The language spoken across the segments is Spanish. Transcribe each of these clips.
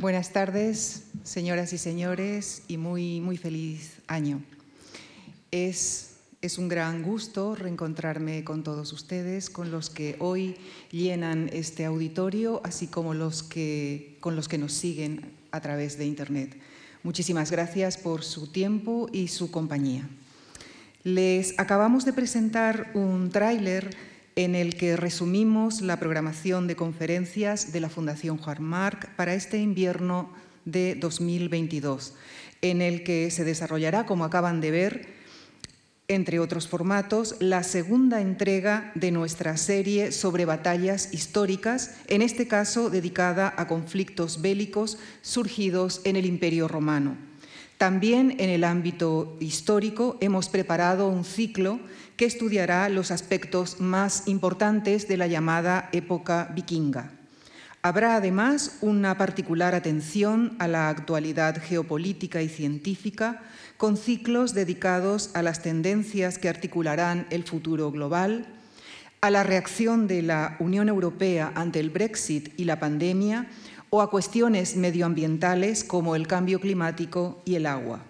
Buenas tardes, señoras y señores, y muy, muy feliz año. Es, es un gran gusto reencontrarme con todos ustedes, con los que hoy llenan este auditorio, así como los que, con los que nos siguen a través de Internet. Muchísimas gracias por su tiempo y su compañía. Les acabamos de presentar un tráiler en el que resumimos la programación de conferencias de la Fundación Juan Marc para este invierno de 2022, en el que se desarrollará, como acaban de ver, entre otros formatos, la segunda entrega de nuestra serie sobre batallas históricas, en este caso dedicada a conflictos bélicos surgidos en el Imperio Romano. También en el ámbito histórico hemos preparado un ciclo que estudiará los aspectos más importantes de la llamada época vikinga. Habrá además una particular atención a la actualidad geopolítica y científica, con ciclos dedicados a las tendencias que articularán el futuro global, a la reacción de la Unión Europea ante el Brexit y la pandemia o a cuestiones medioambientales como el cambio climático y el agua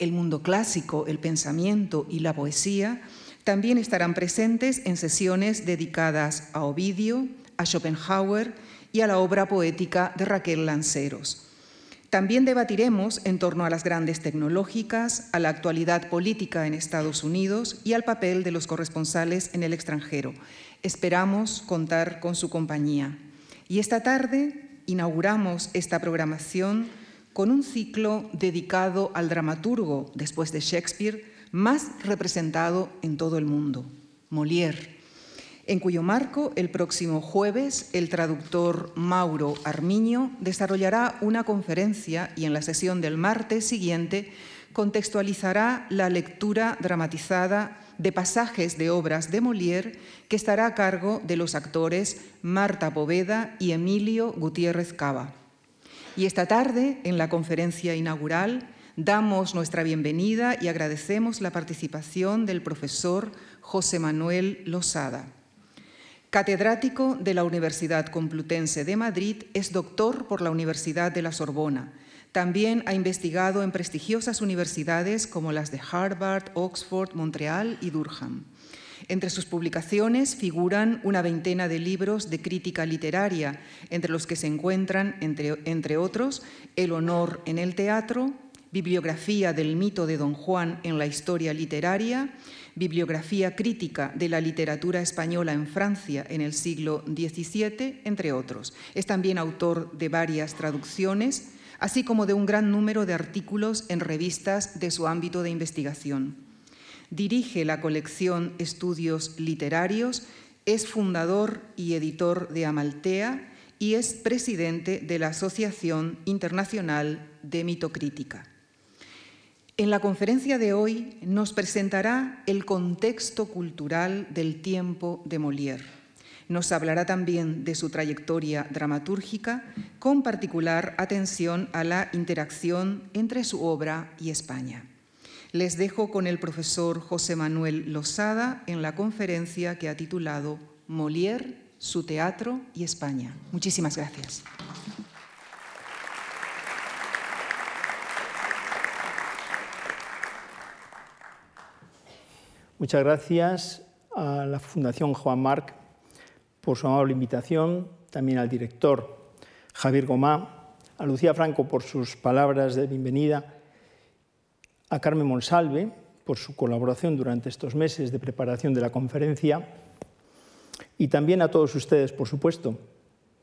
el mundo clásico, el pensamiento y la poesía también estarán presentes en sesiones dedicadas a Ovidio, a Schopenhauer y a la obra poética de Raquel Lanceros. También debatiremos en torno a las grandes tecnológicas, a la actualidad política en Estados Unidos y al papel de los corresponsales en el extranjero. Esperamos contar con su compañía. Y esta tarde inauguramos esta programación con un ciclo dedicado al dramaturgo, después de Shakespeare, más representado en todo el mundo, Molière, en cuyo marco el próximo jueves el traductor Mauro Armiño desarrollará una conferencia y en la sesión del martes siguiente contextualizará la lectura dramatizada de pasajes de obras de Molière que estará a cargo de los actores Marta Poveda y Emilio Gutiérrez Cava. Y esta tarde, en la conferencia inaugural, damos nuestra bienvenida y agradecemos la participación del profesor José Manuel Losada. Catedrático de la Universidad Complutense de Madrid, es doctor por la Universidad de la Sorbona. También ha investigado en prestigiosas universidades como las de Harvard, Oxford, Montreal y Durham. Entre sus publicaciones figuran una veintena de libros de crítica literaria, entre los que se encuentran, entre, otros, El honor en el teatro, Bibliografía del mito de Don Juan en la historia literaria, Bibliografía crítica de la literatura española en Francia en el siglo XVII, entre otros. Es también autor de varias traducciones, así como de un gran número de artículos en revistas de su ámbito de investigación. Dirige la colección Estudios Literarios, es fundador y editor de Amaltea y es presidente de la Asociación Internacional de Mitocrítica. En la conferencia de hoy nos presentará el contexto cultural del tiempo de Molière. Nos hablará también de su trayectoria dramatúrgica, con particular atención a la interacción entre su obra y España. Les dejo con el profesor José Manuel Losada en la conferencia que ha titulado Molière, su teatro y España. Muchísimas gracias. Muchas gracias a la Fundación Juan Marc por su amable invitación, también al director Javier Gomá, a Lucía Franco por sus palabras de bienvenida a Carmen Monsalve por su colaboración durante estos meses de preparación de la conferencia y también a todos ustedes, por supuesto,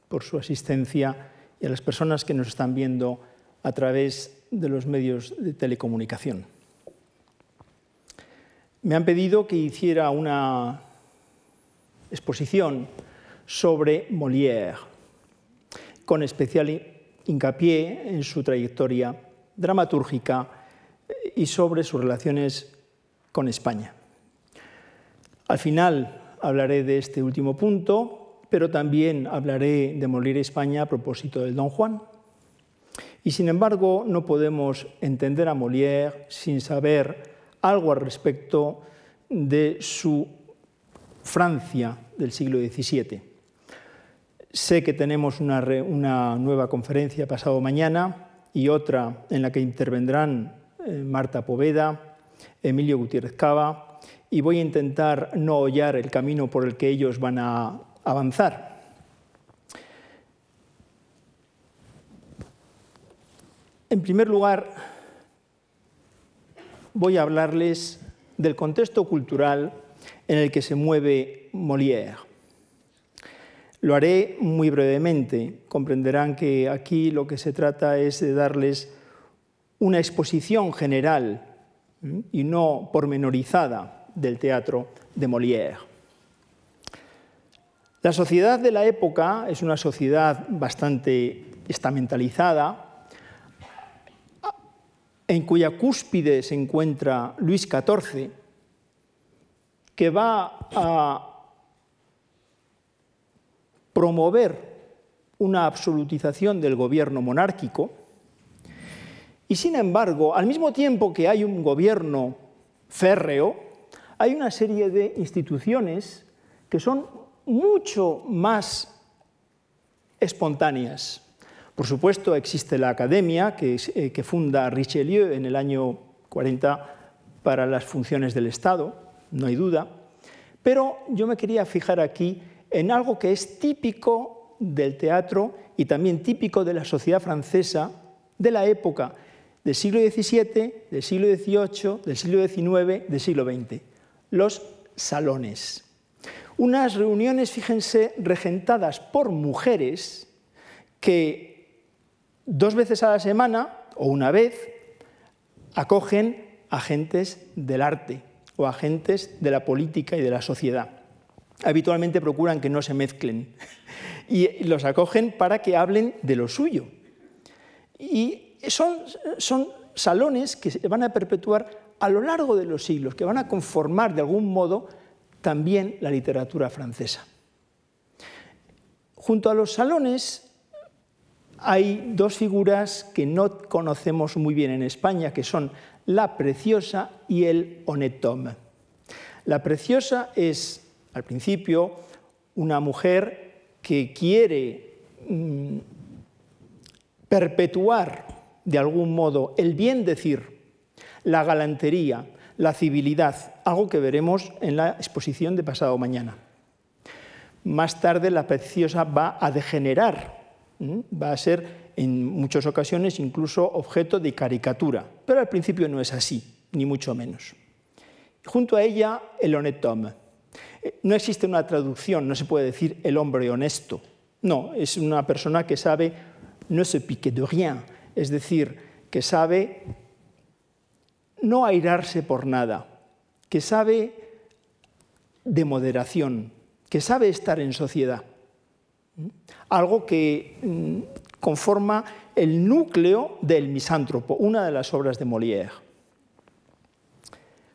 por su asistencia y a las personas que nos están viendo a través de los medios de telecomunicación. Me han pedido que hiciera una exposición sobre Molière, con especial hincapié en su trayectoria dramatúrgica y sobre sus relaciones con España. Al final hablaré de este último punto, pero también hablaré de Molir España a propósito del Don Juan. Y sin embargo, no podemos entender a Molière sin saber algo al respecto de su Francia del siglo XVII. Sé que tenemos una, nueva conferencia pasado mañana y otra en la que intervendrán eh, Marta Poveda, Emilio Gutiérrez Cava, y voy a intentar no hollar el camino por el que ellos van a avanzar. En primer lugar, voy a hablarles del contexto cultural en el que se mueve Molière. Lo haré muy brevemente. Comprenderán que aquí lo que se trata es de darles una exposición general y no pormenorizada del teatro de Molière. La sociedad de la época es una sociedad bastante estamentalizada, en cuya cúspide se encuentra Luis XIV, que va a promover una absolutización del gobierno monárquico, y sin embargo, al mismo tiempo que hay un gobierno férreo, hay una serie de instituciones que son mucho más espontáneas. Por supuesto, existe la academia que, eh, que, funda Richelieu en el año 40 para las funciones del Estado, no hay duda, pero yo me quería fijar aquí en algo que es típico del teatro y también típico de la sociedad francesa de la época del siglo XVII, del siglo XVIII, del siglo XIX, del siglo XX, los salones. Unas reuniones, fíjense, regentadas por mujeres que dos veces a la semana o una vez acogen agentes del arte o agentes de la política y de la sociedad. Habitualmente procuran que no se mezclen y los acogen para que hablen de lo suyo. Y son, son salones que se van a perpetuar a lo largo de los siglos, que van a conformar de algún modo también la literatura francesa. Junto a los salones hay dos figuras que no conocemos muy bien en España, que son la preciosa y el honnête. La preciosa es, al principio, una mujer que quiere mm, perpetuar de algún modo el bien decir, la galantería, la civilidad, algo que veremos en la exposición de pasado mañana. Más tarde la preciosa va a degenerar, va a ser en muchas ocasiones incluso objeto de caricatura, pero al principio no es así, ni mucho menos. Junto a ella, el honnête. No existe una traducción, no se puede decir el hombre honesto. No, es una persona que sabe no se pique de rien, es decir, que sabe no airarse por nada, que sabe de moderación, que sabe estar en sociedad. Algo que mm, conforma el núcleo del misántropo, una de las obras de Molière.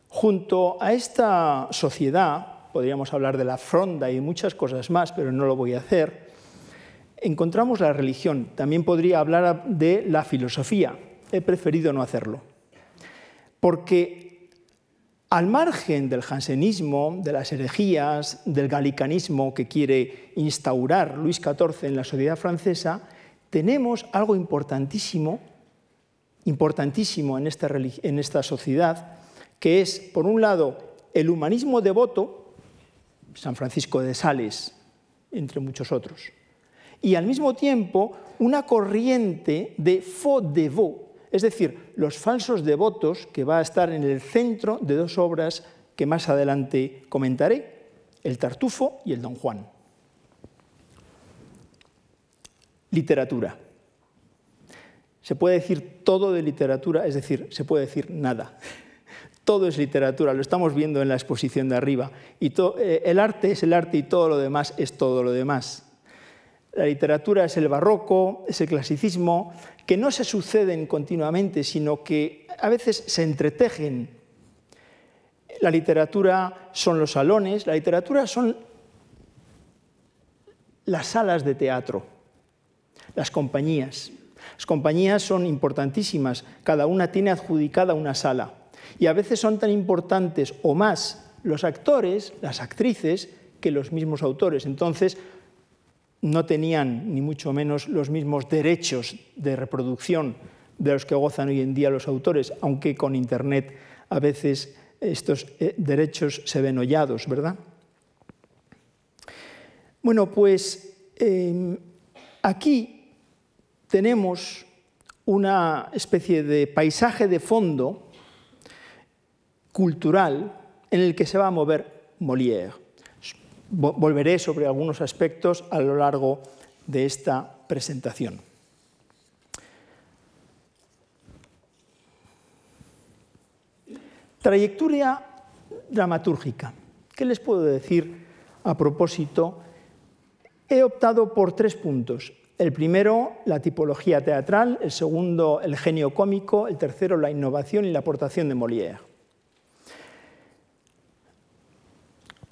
Junto a esta sociedad, podríamos hablar de la fronda y muchas cosas más, pero no lo voy a hacer, encontramos la religión. También podría hablar de la filosofía. He preferido no hacerlo. Porque al margen del jansenismo, de las herejías, del galicanismo que quiere instaurar Luis XIV en la sociedad francesa, tenemos algo importantísimo, importantísimo en esta, en esta sociedad, que es, por un lado, el humanismo devoto, San Francisco de Sales, entre muchos otros, y al mismo tiempo una corriente de faux dévots, es decir, los falsos devotos, que va a estar en el centro de dos obras que más adelante comentaré, el Tartufo y el Don Juan. Literatura. Se puede decir todo de literatura, es decir, se puede decir nada. Todo es literatura, lo estamos viendo en la exposición de arriba. Y eh, el arte es el arte y todo lo demás es todo lo demás. La literatura es el barroco, es el clasicismo, que no se suceden continuamente, sino que a veces se entretejen. La literatura son los salones, la literatura son las salas de teatro, las compañías. Las compañías son importantísimas, cada una tiene adjudicada una sala. Y a veces son tan importantes o más los actores, las actrices, que los mismos autores. Entonces, no tenían ni mucho menos los mismos derechos de reproducción de los que gozan hoy en día los autores, aunque con Internet a veces estos eh, derechos se ven hollados, ¿verdad? Bueno, pues em, aquí tenemos una especie de paisaje de fondo cultural en el que se va a mover Molière. Volveré sobre algunos aspectos a lo largo de esta presentación. Trayectoria dramatúrgica. ¿Qué les puedo decir a propósito? He optado por tres puntos. El primero, la tipología teatral, el segundo, el genio cómico, el tercero, la innovación y la aportación de Molière.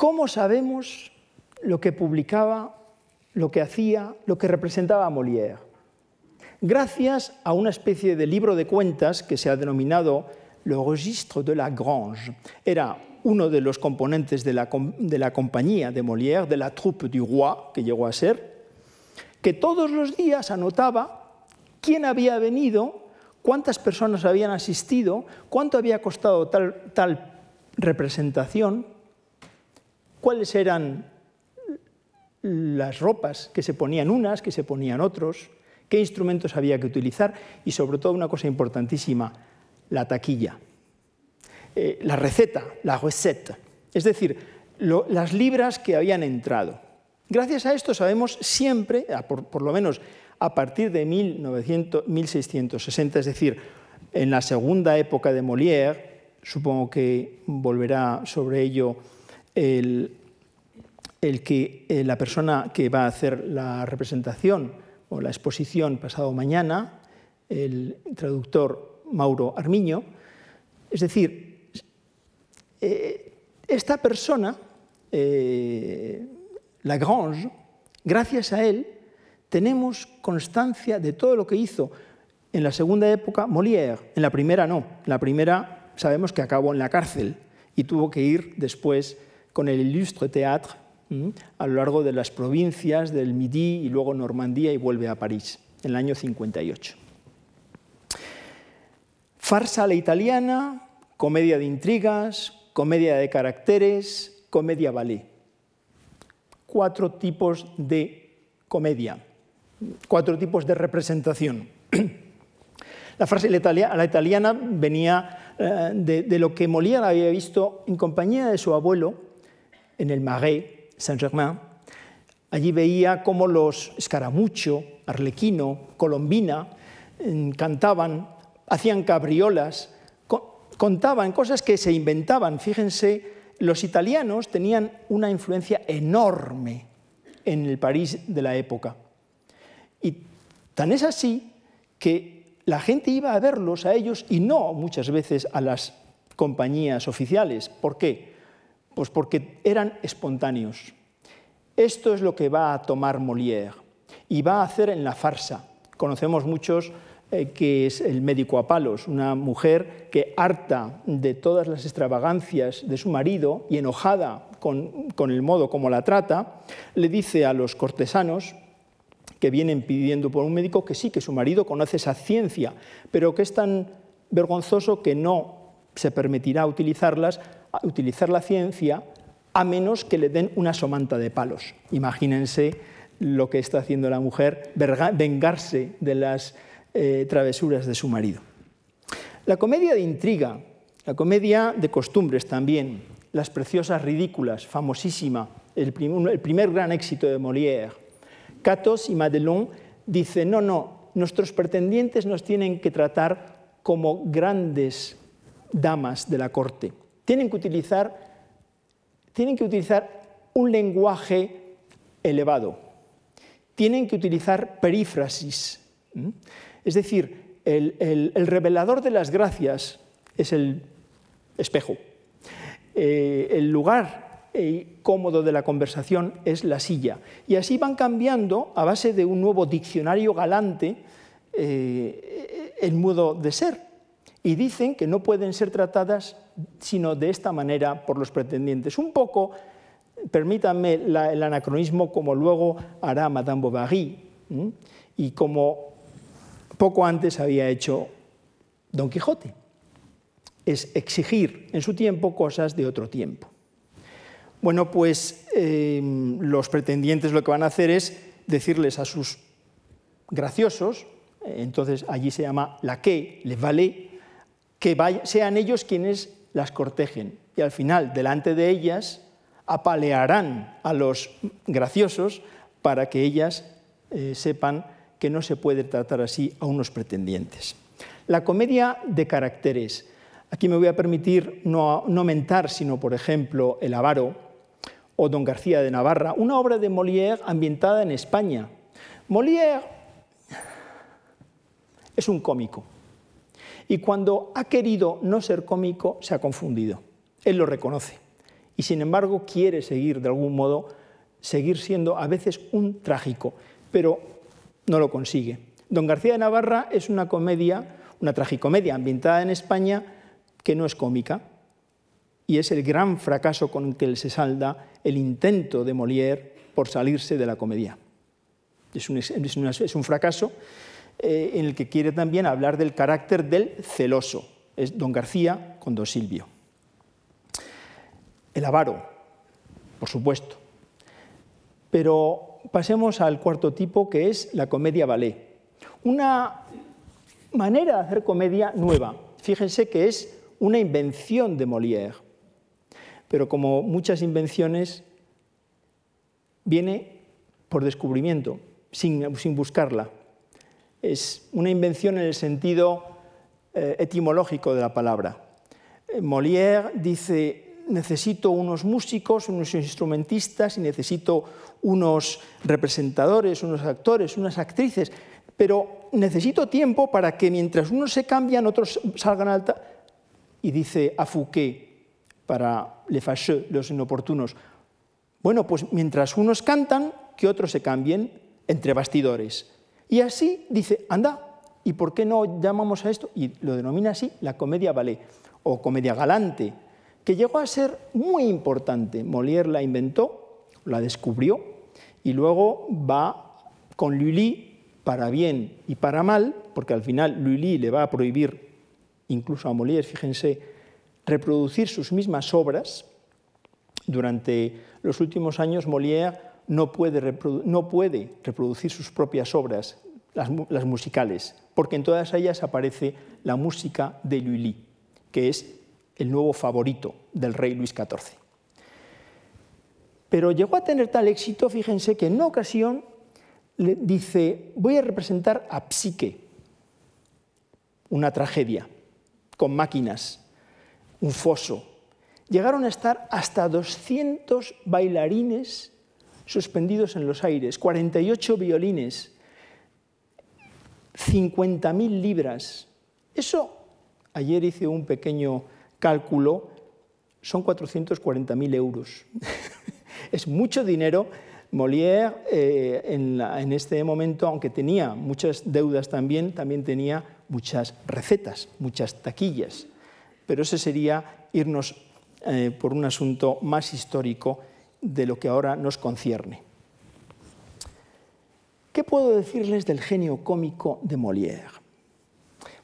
¿Cómo sabemos lo que publicaba, lo que hacía, lo que representaba Molière? Gracias a una especie de libro de cuentas que se ha denominado le registre de la Grange. Era uno de los componentes de la, compañía de Molière, de la troupe du roi, que llegó a ser, que todos los días anotaba quién había venido, cuántas personas habían asistido, cuánto había costado tal, tal representación, cuáles eran las ropas que se ponían unas, que se ponían otros, qué instrumentos había que utilizar y sobre todo una cosa importantísima, la taquilla, eh, la receta, la receta, es decir, las libras que habían entrado. Gracias a esto sabemos siempre, por, lo menos a partir de 1900, 1660, es decir, en la segunda época de Molière, supongo que volverá sobre ello el, que eh, la persona que va a hacer la representación o la exposición pasado mañana, el traductor Mauro Armiño. Es decir, eh, esta persona, eh, Lagrange, gracias a él, tenemos constancia de todo lo que hizo en la segunda época Molière. En la primera no. La primera sabemos que acabó en la cárcel y tuvo que ir después con el Illustre Théâtre a lo largo de las provincias del Midi y luego Normandía y vuelve a París en el año 58. Farsa a la italiana, comedia de intrigas, comedia de caracteres, comedia ballet. Cuatro tipos de comedia, cuatro tipos de representación. La farsa a la italiana venía eh, de, lo que Molière había visto en compañía de su abuelo en el Marais, Saint-Germain. Allí veía cómo los Escaramucho, Arlequino, Colombina cantaban hacían cabriolas, contaban cosas que se inventaban. Fíjense, los italianos tenían una influencia enorme en el París de la época. Y tan es así que la gente iba a verlos a ellos y no muchas veces a las compañías oficiales. ¿Por qué? Pues porque eran espontáneos. Esto es lo que va a tomar Molière y va a hacer en la farsa. Conocemos muchos eh, que es el médico a palos, una mujer que harta de todas las extravagancias de su marido y enojada con, el modo como la trata, le dice a los cortesanos que vienen pidiendo por un médico que sí, que su marido conoce esa ciencia, pero que es tan vergonzoso que no se permitirá utilizarlas, utilizar la ciencia a menos que le den una somanta de palos. Imagínense lo que está haciendo la mujer, vengarse de las eh, travesuras de su marido. La comedia de intriga, la comedia de costumbres también, Las preciosas ridículas, famosísima, el, primer gran éxito de Molière. Catos y Madelon dicen, no, no, nuestros pretendientes nos tienen que tratar como grandes damas de la corte. Tienen que utilizar, tienen que utilizar un lenguaje elevado. Tienen que utilizar perífrasis. Es decir, el, revelador de las gracias es el espejo. Eh, el lugar eh, cómodo de la conversación es la silla. Y así van cambiando a base de un nuevo diccionario galante eh, el modo de ser. Y dicen que no pueden ser tratadas sino de esta manera por los pretendientes. Un poco permítanme el anacronismo como luego hará Madame Bovary y como poco antes había hecho Don Quijote. Es exigir en su tiempo cosas de otro tiempo. Bueno, pues eh, los pretendientes lo que van a hacer es decirles a sus graciosos, entonces allí se llama la que, les vale, que sean ellos quienes las cortejen. Y al final, delante de ellas, apalearán a los graciosos para que ellas eh, sepan que no se puede tratar así a unos pretendientes. La comedia de caracteres. Aquí me voy a permitir no, no mentar, sino, por ejemplo, El avaro o Don García de Navarra, una obra de Molière ambientada en España. Molière es un cómico. Y cuando ha querido no ser cómico, se ha confundido. Él lo reconoce y sin embargo quiere seguir de algún modo, seguir siendo a veces un trágico, pero no lo consigue. Don García de Navarra es una comedia, una tragicomedia ambientada en España que no es cómica y es el gran fracaso con el que se salda el intento de Molière por salirse de la comedia. Es un, es un fracaso eh, en el que quiere también hablar del carácter del celoso. Es Don García con Don Silvio. El avaro, por supuesto. Pero pasemos al cuarto tipo, que es la comedia ballet. Una manera de hacer comedia nueva. Fíjense que es una invención de Molière. Pero como muchas invenciones, viene por descubrimiento, sin, sin buscarla. Es una invención en el sentido eh, etimológico de la palabra. Molière dice, necesito unos músicos, unos instrumentistas y necesito unos representadores, unos actores, unas actrices, pero necesito tiempo para que mientras unos se cambian, otros salgan alta. Y dice a Fouquet, para Le Fâcheux, los inoportunos, bueno, pues mientras unos cantan, que otros se cambien entre bastidores. Y así dice, anda, ¿y por qué no llamamos a esto? Y lo denomina así la comedia ballet o comedia galante, que llegó a ser muy importante. Molière la inventó, la descubrió y luego va con Lully para bien y para mal, porque al final Lully le va a prohibir, incluso a Molière, fíjense, reproducir sus mismas obras. Durante los últimos años Molière no puede, no puede reproducir sus propias obras, las, musicales, porque en todas ellas aparece la música de Lully, que es el nuevo favorito del rey Luis XIV. Pero llegó a tener tal éxito, fíjense, que en una ocasión le dice, voy a representar a Psique, una tragedia, con máquinas, un foso. Llegaron a estar hasta 200 bailarines suspendidos en los aires, 48 violines, 50.000 libras. Eso, ayer hice un pequeño cálculo, son 440.000 euros. es mucho dinero. Molière eh, en, este momento, aunque tenía muchas deudas también, también tenía muchas recetas, muchas taquillas. Pero ese sería irnos eh, por un asunto más histórico de lo que ahora nos concierne. ¿Qué puedo decirles del genio cómico de Molière?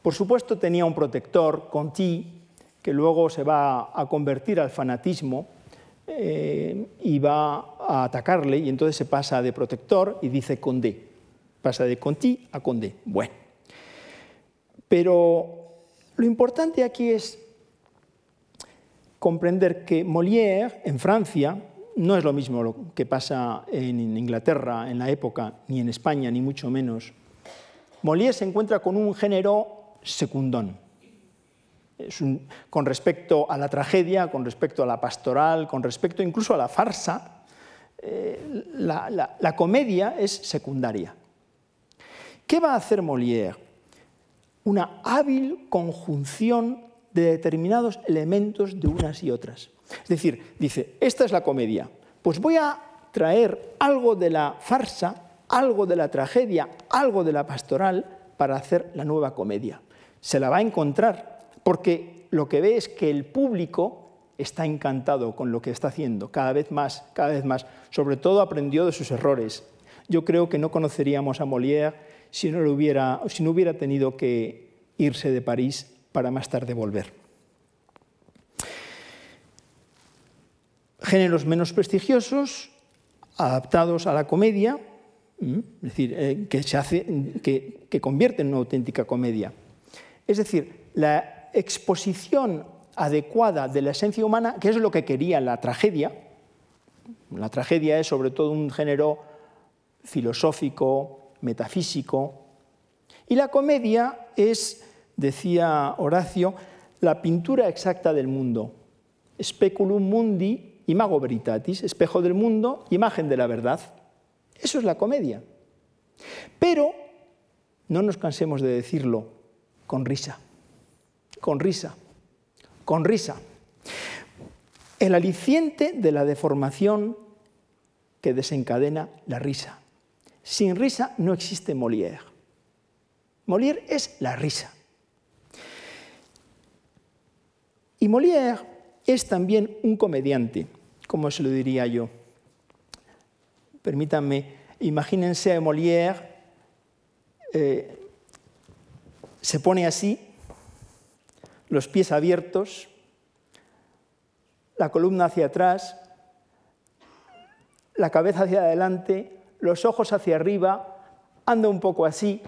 Por supuesto tenía un protector, Conti, que luego se va a convertir al fanatismo eh, y va a atacarle, y entonces se pasa de protector y dice Condé. Pasa de Conti a Condé. Bueno. Pero lo importante aquí es comprender que Molière en Francia no es lo mismo lo que pasa en Inglaterra en la época, ni en España, ni mucho menos. Molière se encuentra con un género secundón con respecto a la tragedia, con respecto a la pastoral, con respecto incluso a la farsa, eh, la, comedia es secundaria. ¿Qué va a hacer Molière? Una hábil conjunción de determinados elementos de unas y otras. Es decir, dice, esta es la comedia, pues voy a traer algo de la farsa, algo de la tragedia, algo de la pastoral para hacer la nueva comedia. Se la va a encontrar porque lo que ve es que el público está encantado con lo que está haciendo, cada vez más, cada vez más. Sobre todo aprendió de sus errores. Yo creo que no conoceríamos a Molière si no, hubiera, si no hubiera tenido que irse de París para más tarde volver. Géneros menos prestigiosos, adaptados a la comedia, es decir, eh, que, se hace, que, que convierte en una auténtica comedia. Es decir, la exposición adecuada de la esencia humana, que es lo que quería la tragedia. La tragedia es sobre todo un género filosófico, metafísico. Y la comedia es, decía Horacio, la pintura exacta del mundo. Speculum mundi, imago veritatis, espejo del mundo, imagen de la verdad. Eso es la comedia. Pero no nos cansemos de decirlo con risa, con risa con risa. El aliciente de la deformación que desencadena la risa. Sin risa no existe Molière. Molière es la risa. Y Molière es también un comediante, como se lo diría yo. Permítanme, imagínense a Molière, eh, se pone así los pies abiertos, la columna hacia atrás, la cabeza hacia adelante, los ojos hacia arriba, anda un poco así,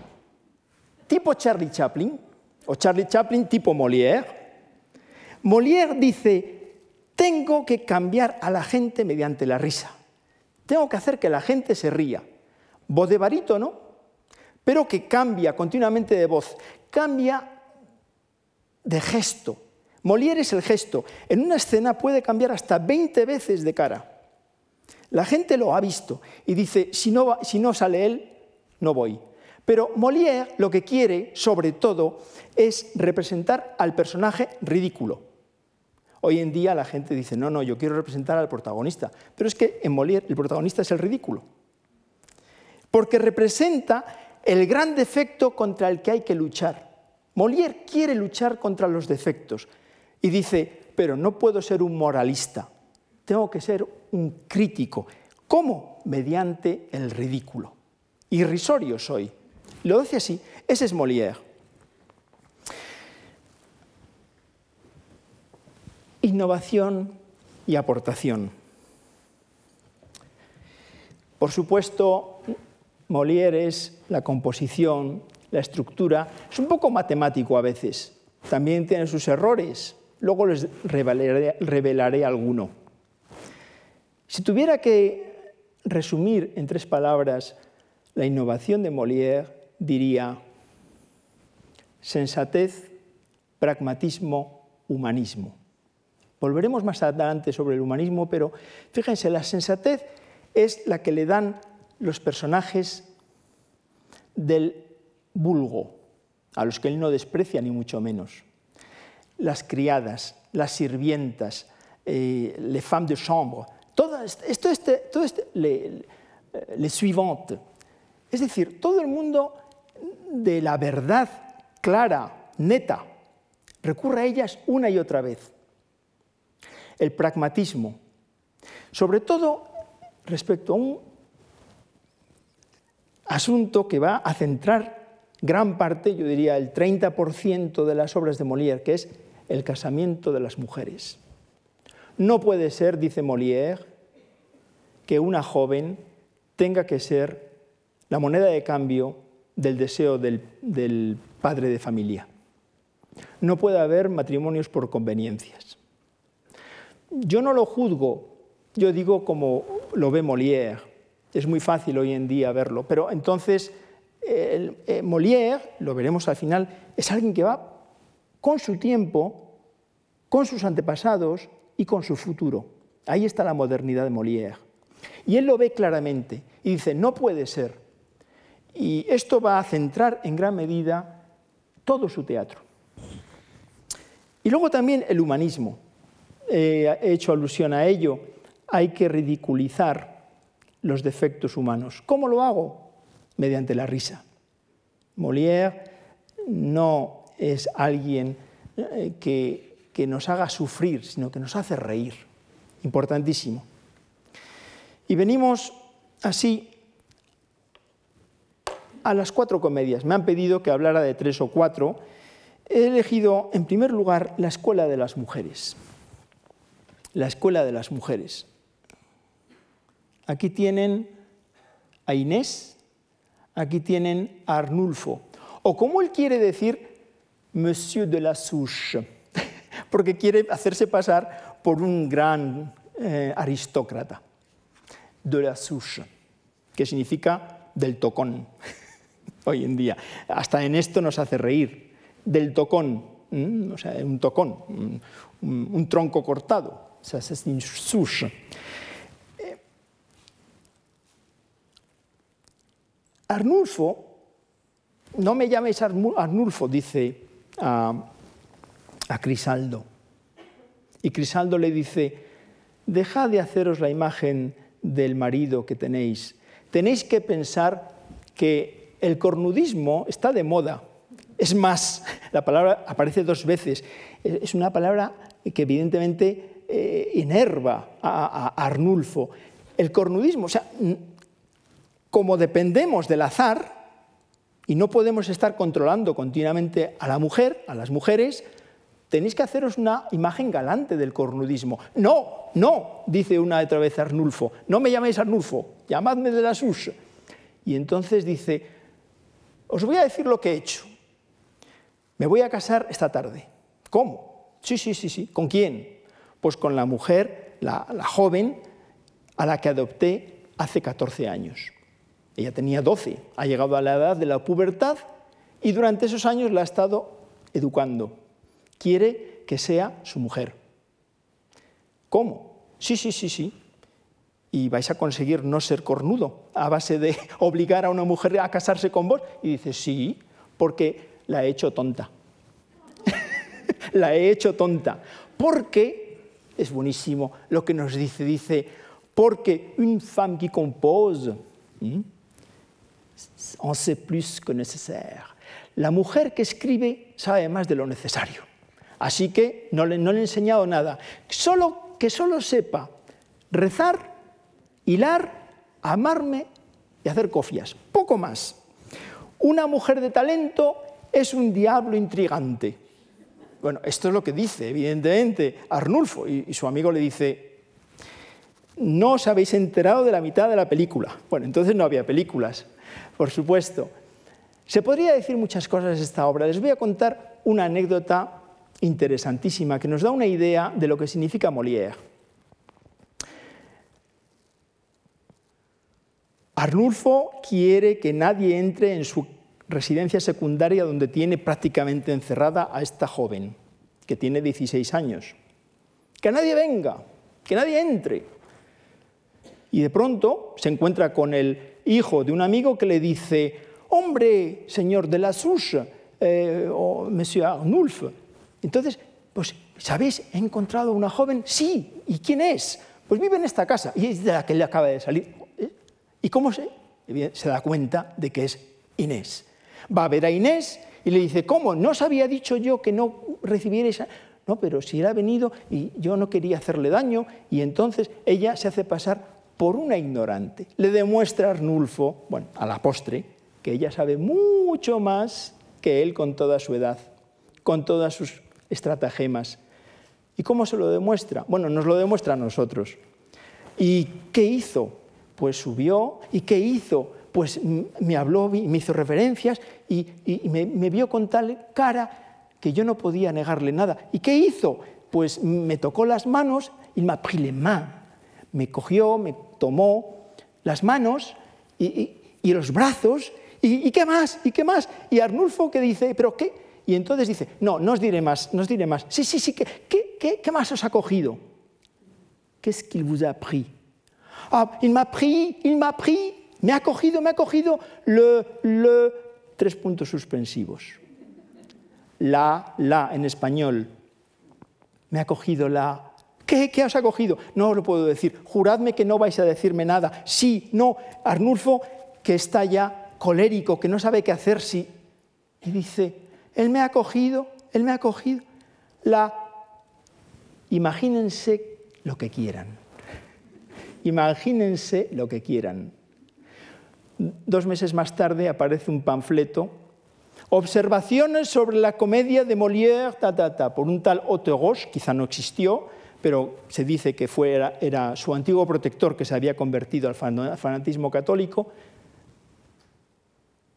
tipo Charlie Chaplin, o Charlie Chaplin tipo Molière. Molière dice, tengo que cambiar a la gente mediante la risa, tengo que hacer que la gente se ría. Voz de barítono, pero que cambia continuamente de voz, cambia de gesto. Molière es el gesto. En una escena puede cambiar hasta 20 veces de cara. La gente lo ha visto y dice, si no, si no sale él, no voy. Pero Molière lo que quiere, sobre todo, es representar al personaje ridículo. Hoy en día la gente dice, no, no, yo quiero representar al protagonista. Pero es que en Molière el protagonista es el ridículo. Porque representa el gran defecto contra el que hay que luchar. Molière quiere luchar contra los defectos y dice, pero no puedo ser un moralista, tengo que ser un crítico. ¿Cómo? Mediante el ridículo. Irrisorio soy. Lo dice así, ese es Molière. Innovación y aportación. Por supuesto, Molière es la composición, la estructura, es un poco matemático a veces. También tiene sus errores. Luego les revelaré, alguno. Si tuviera que resumir en tres palabras la innovación de Molière, diría sensatez, pragmatismo, humanismo. Volveremos más adelante sobre el humanismo, pero fíjense, la sensatez es la que le dan los personajes del vulgo, a los que él no desprecia ni mucho menos. Las criadas, las sirvientas, eh, les femmes de chambre, todo esto, este, todo este, les suivantes. Es decir, todo el mundo de la verdad clara, neta, recurre a ellas una y otra vez. El pragmatismo, sobre todo respecto a un asunto que va a centrar gran parte, yo diría el 30% de las obras de Molière, que es el casamiento de las mujeres. No puede ser, dice Molière, que una joven tenga que ser la moneda de cambio del deseo del, del padre de familia. No puede haber matrimonios por conveniencias. Yo no lo juzgo, yo digo como lo ve Molière. Es muy fácil hoy en día verlo, pero entonces eh, Molière, lo veremos al final, es alguien que va con su tiempo, con sus antepasados y con su futuro. Ahí está la modernidad de Molière. Y él lo ve claramente y dice, no puede ser. Y esto va a centrar en gran medida todo su teatro. Y luego también el humanismo. Eh, he hecho alusión a ello. Hay que ridiculizar los defectos humanos. ¿Cómo lo hago? mediante la risa. Molière no es alguien eh, que nos haga sufrir, sino que nos hace reír. Importantísimo. Y venimos así a las cuatro comedias. Me han pedido que hablara de tres o cuatro. He elegido, en primer lugar, la Escuela de las Mujeres. La Escuela de las Mujeres. Aquí tienen a Inés, aquí tienen a Arnulfo. O como él quiere decir, Monsieur de la Souche, porque quiere hacerse pasar por un gran eh, aristócrata. De la Souche, que significa del tocón hoy en día. Hasta en esto nos hace reír. Del tocón, o sea, un tocón, un, tronco cortado. Arnulfo, no me llaméis Arnulfo, dice a, a Crisaldo. Y Crisaldo le dice, dejad de haceros la imagen del marido que tenéis. Tenéis que pensar que el cornudismo está de moda. Es más, la palabra aparece dos veces. Es una palabra que evidentemente eh, enerva a, Arnulfo. El cornudismo, o sea, como dependemos del azar y no podemos estar controlando continuamente a la mujer, a las mujeres, tenéis que haceros una imagen galante del cornudismo. No, no, dice una otra vez Arnulfo, no me llaméis Arnulfo, llamadme de la SUS. Y entonces dice, os voy a decir lo que he hecho. Me voy a casar esta tarde. ¿Cómo? Sí, sí, sí, sí. ¿Con quién? Pues con la mujer, la, joven, a la que adopté hace 14 años. Ella tenía 12, ha llegado a la edad de la pubertad y durante esos años la ha estado educando. Quiere que sea su mujer. ¿Cómo? Sí, sí, sí, sí. Y vais a conseguir no ser cornudo a base de obligar a una mujer a casarse con vos. Y dice, sí, porque la he hecho tonta. la he hecho tonta. Porque, es buenísimo lo que nos dice, dice, porque une femme qui compose, en sait plus que necesaire. La mujer que escribe sabe más de lo necesario. Así que no le, no le he enseñado nada. Solo, que solo sepa rezar, hilar, amarme y hacer cofias. Poco más. Una mujer de talento es un diablo intrigante. Bueno, esto es lo que dice, evidentemente, Arnulfo. Y, su amigo le dice, no os habéis enterado de la mitad de la película. Bueno, entonces no había películas por supuesto. Se podría decir muchas cosas esta obra. Les voy a contar una anécdota interesantísima que nos da una idea de lo que significa Molière. Arnulfo quiere que nadie entre en su residencia secundaria donde tiene prácticamente encerrada a esta joven, que tiene 16 años. Que nadie venga, que nadie entre. Y de pronto se encuentra con el hijo de un amigo que le dice, hombre, señor de la Souche, eh, o monsieur Arnulf. Entonces, pues, ¿sabéis? He encontrado una joven, sí, ¿y quién es? Pues vive en esta casa, y es de la que le acaba de salir. ¿Eh? ¿Y cómo se? Se da cuenta de que es Inés. Va a ver a Inés y le dice, ¿cómo? ¿No os había dicho yo que no recibiera esa...? No, pero si ha venido y yo no quería hacerle daño, y entonces ella se hace pasar por una ignorante. Le demuestra Arnulfo, bueno, a la postre, que ella sabe mucho más que él con toda su edad, con todas sus estratagemas. ¿Y cómo se lo demuestra? Bueno, nos lo demuestra a nosotros. ¿Y qué hizo? Pues subió. ¿Y qué hizo? Pues me habló, me hizo referencias y, me, me, vio con tal cara que yo no podía negarle nada. ¿Y qué hizo? Pues me tocó las manos y m'a pris. Me cogió, me tomó las manos y, los brazos, y, qué más? ¿Y qué más? Y Arnulfo que dice, ¿pero qué? Y entonces dice, no, no os diré más, no os diré más. Sí, sí, sí, ¿qué, qué, qué, más os ha cogido? Qu'est-ce qu'il vous a pris? Ah, il m'a pris, il m'a pris, me ha cogido, me ha cogido le, le, tres puntos suspensivos. La, la en español. Me ha cogido la, ¿Qué, ¿Qué, os ha cogido? No os lo puedo decir. Juradme que no vais a decirme nada. Sí, no. Arnulfo, que está ya colérico, que no sabe qué hacer, sí. Y dice, Él me ha cogido, Él me ha cogido la Imagínense lo que quieran. Imagínense lo que quieran. Dos meses más tarde aparece un panfleto, Observaciones sobre la comedia de Molière, ta, ta, ta, por un tal Roche, quizá no existió, pero se dice que fue, era, era su antiguo protector que se había convertido al fanatismo católico,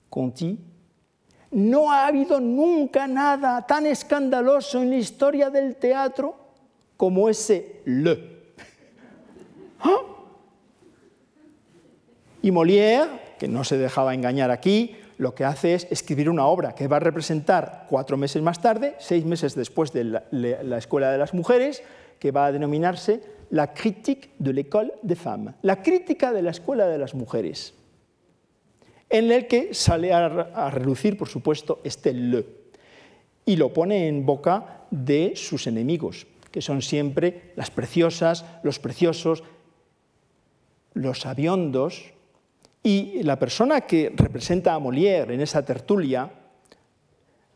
Conti, no ha habido nunca nada tan escandaloso en la historia del teatro como ese le. ¿Ah? Y Molière, que no se dejaba engañar aquí, lo que hace es escribir una obra que va a representar cuatro meses más tarde, seis meses después de la, Escuela de las Mujeres, que va a denominarse La critique de l'école des femmes, la crítica de la Escuela de las Mujeres, en el que sale a, a relucir, por supuesto, este le, y lo pone en boca de sus enemigos, que son siempre las preciosas, los preciosos, los aviondos, y la persona que representa a Molière en esa tertulia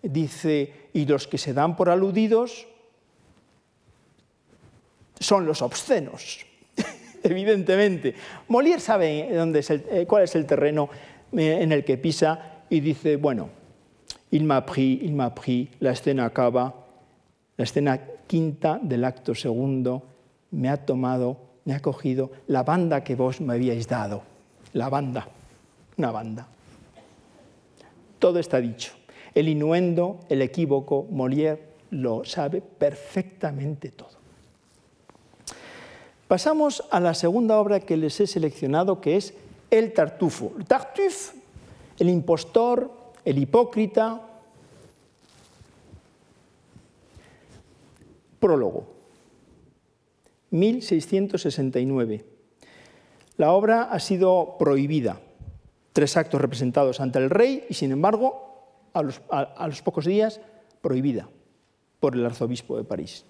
dice, y los que se dan por aludidos son los obscenos, evidentemente. Molière sabe dónde es eh, cuál es el terreno eh, en el que pisa y dice, bueno, il m'a pris, il m'a pris, la escena acaba, la escena quinta del acto segundo, me ha tomado, me ha cogido la banda que vos me habíais dado la banda, una banda. Todo está dicho. El inuendo, el equívoco, Molière lo sabe perfectamente todo. Pasamos a la segunda obra que les he seleccionado, que es El Tartufo. El Tartuffe, el impostor, el hipócrita. Prólogo, 1669. La obra ha sido prohibida. Tres actos representados ante el rey y, sin embargo, a los, pocos días, prohibida por el arzobispo de París.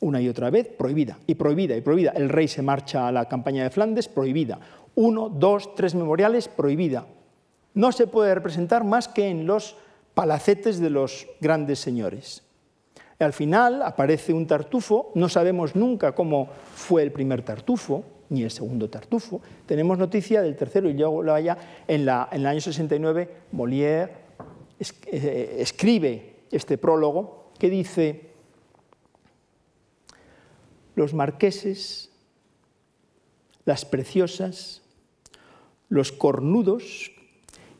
Una y otra vez, prohibida, y prohibida, y prohibida. El rey se marcha a la campaña de Flandes, prohibida. Uno, dos, tres memoriales, prohibida. No se puede representar más que en los palacetes de los grandes señores. Al final aparece un tartufo, no sabemos nunca cómo fue el primer tartufo, ni el segundo Tartufo. Tenemos noticia del tercero y luego vaya en, la, en el año 69 Molière eh, escribe este prólogo que dice, los marqueses, las preciosas, los cornudos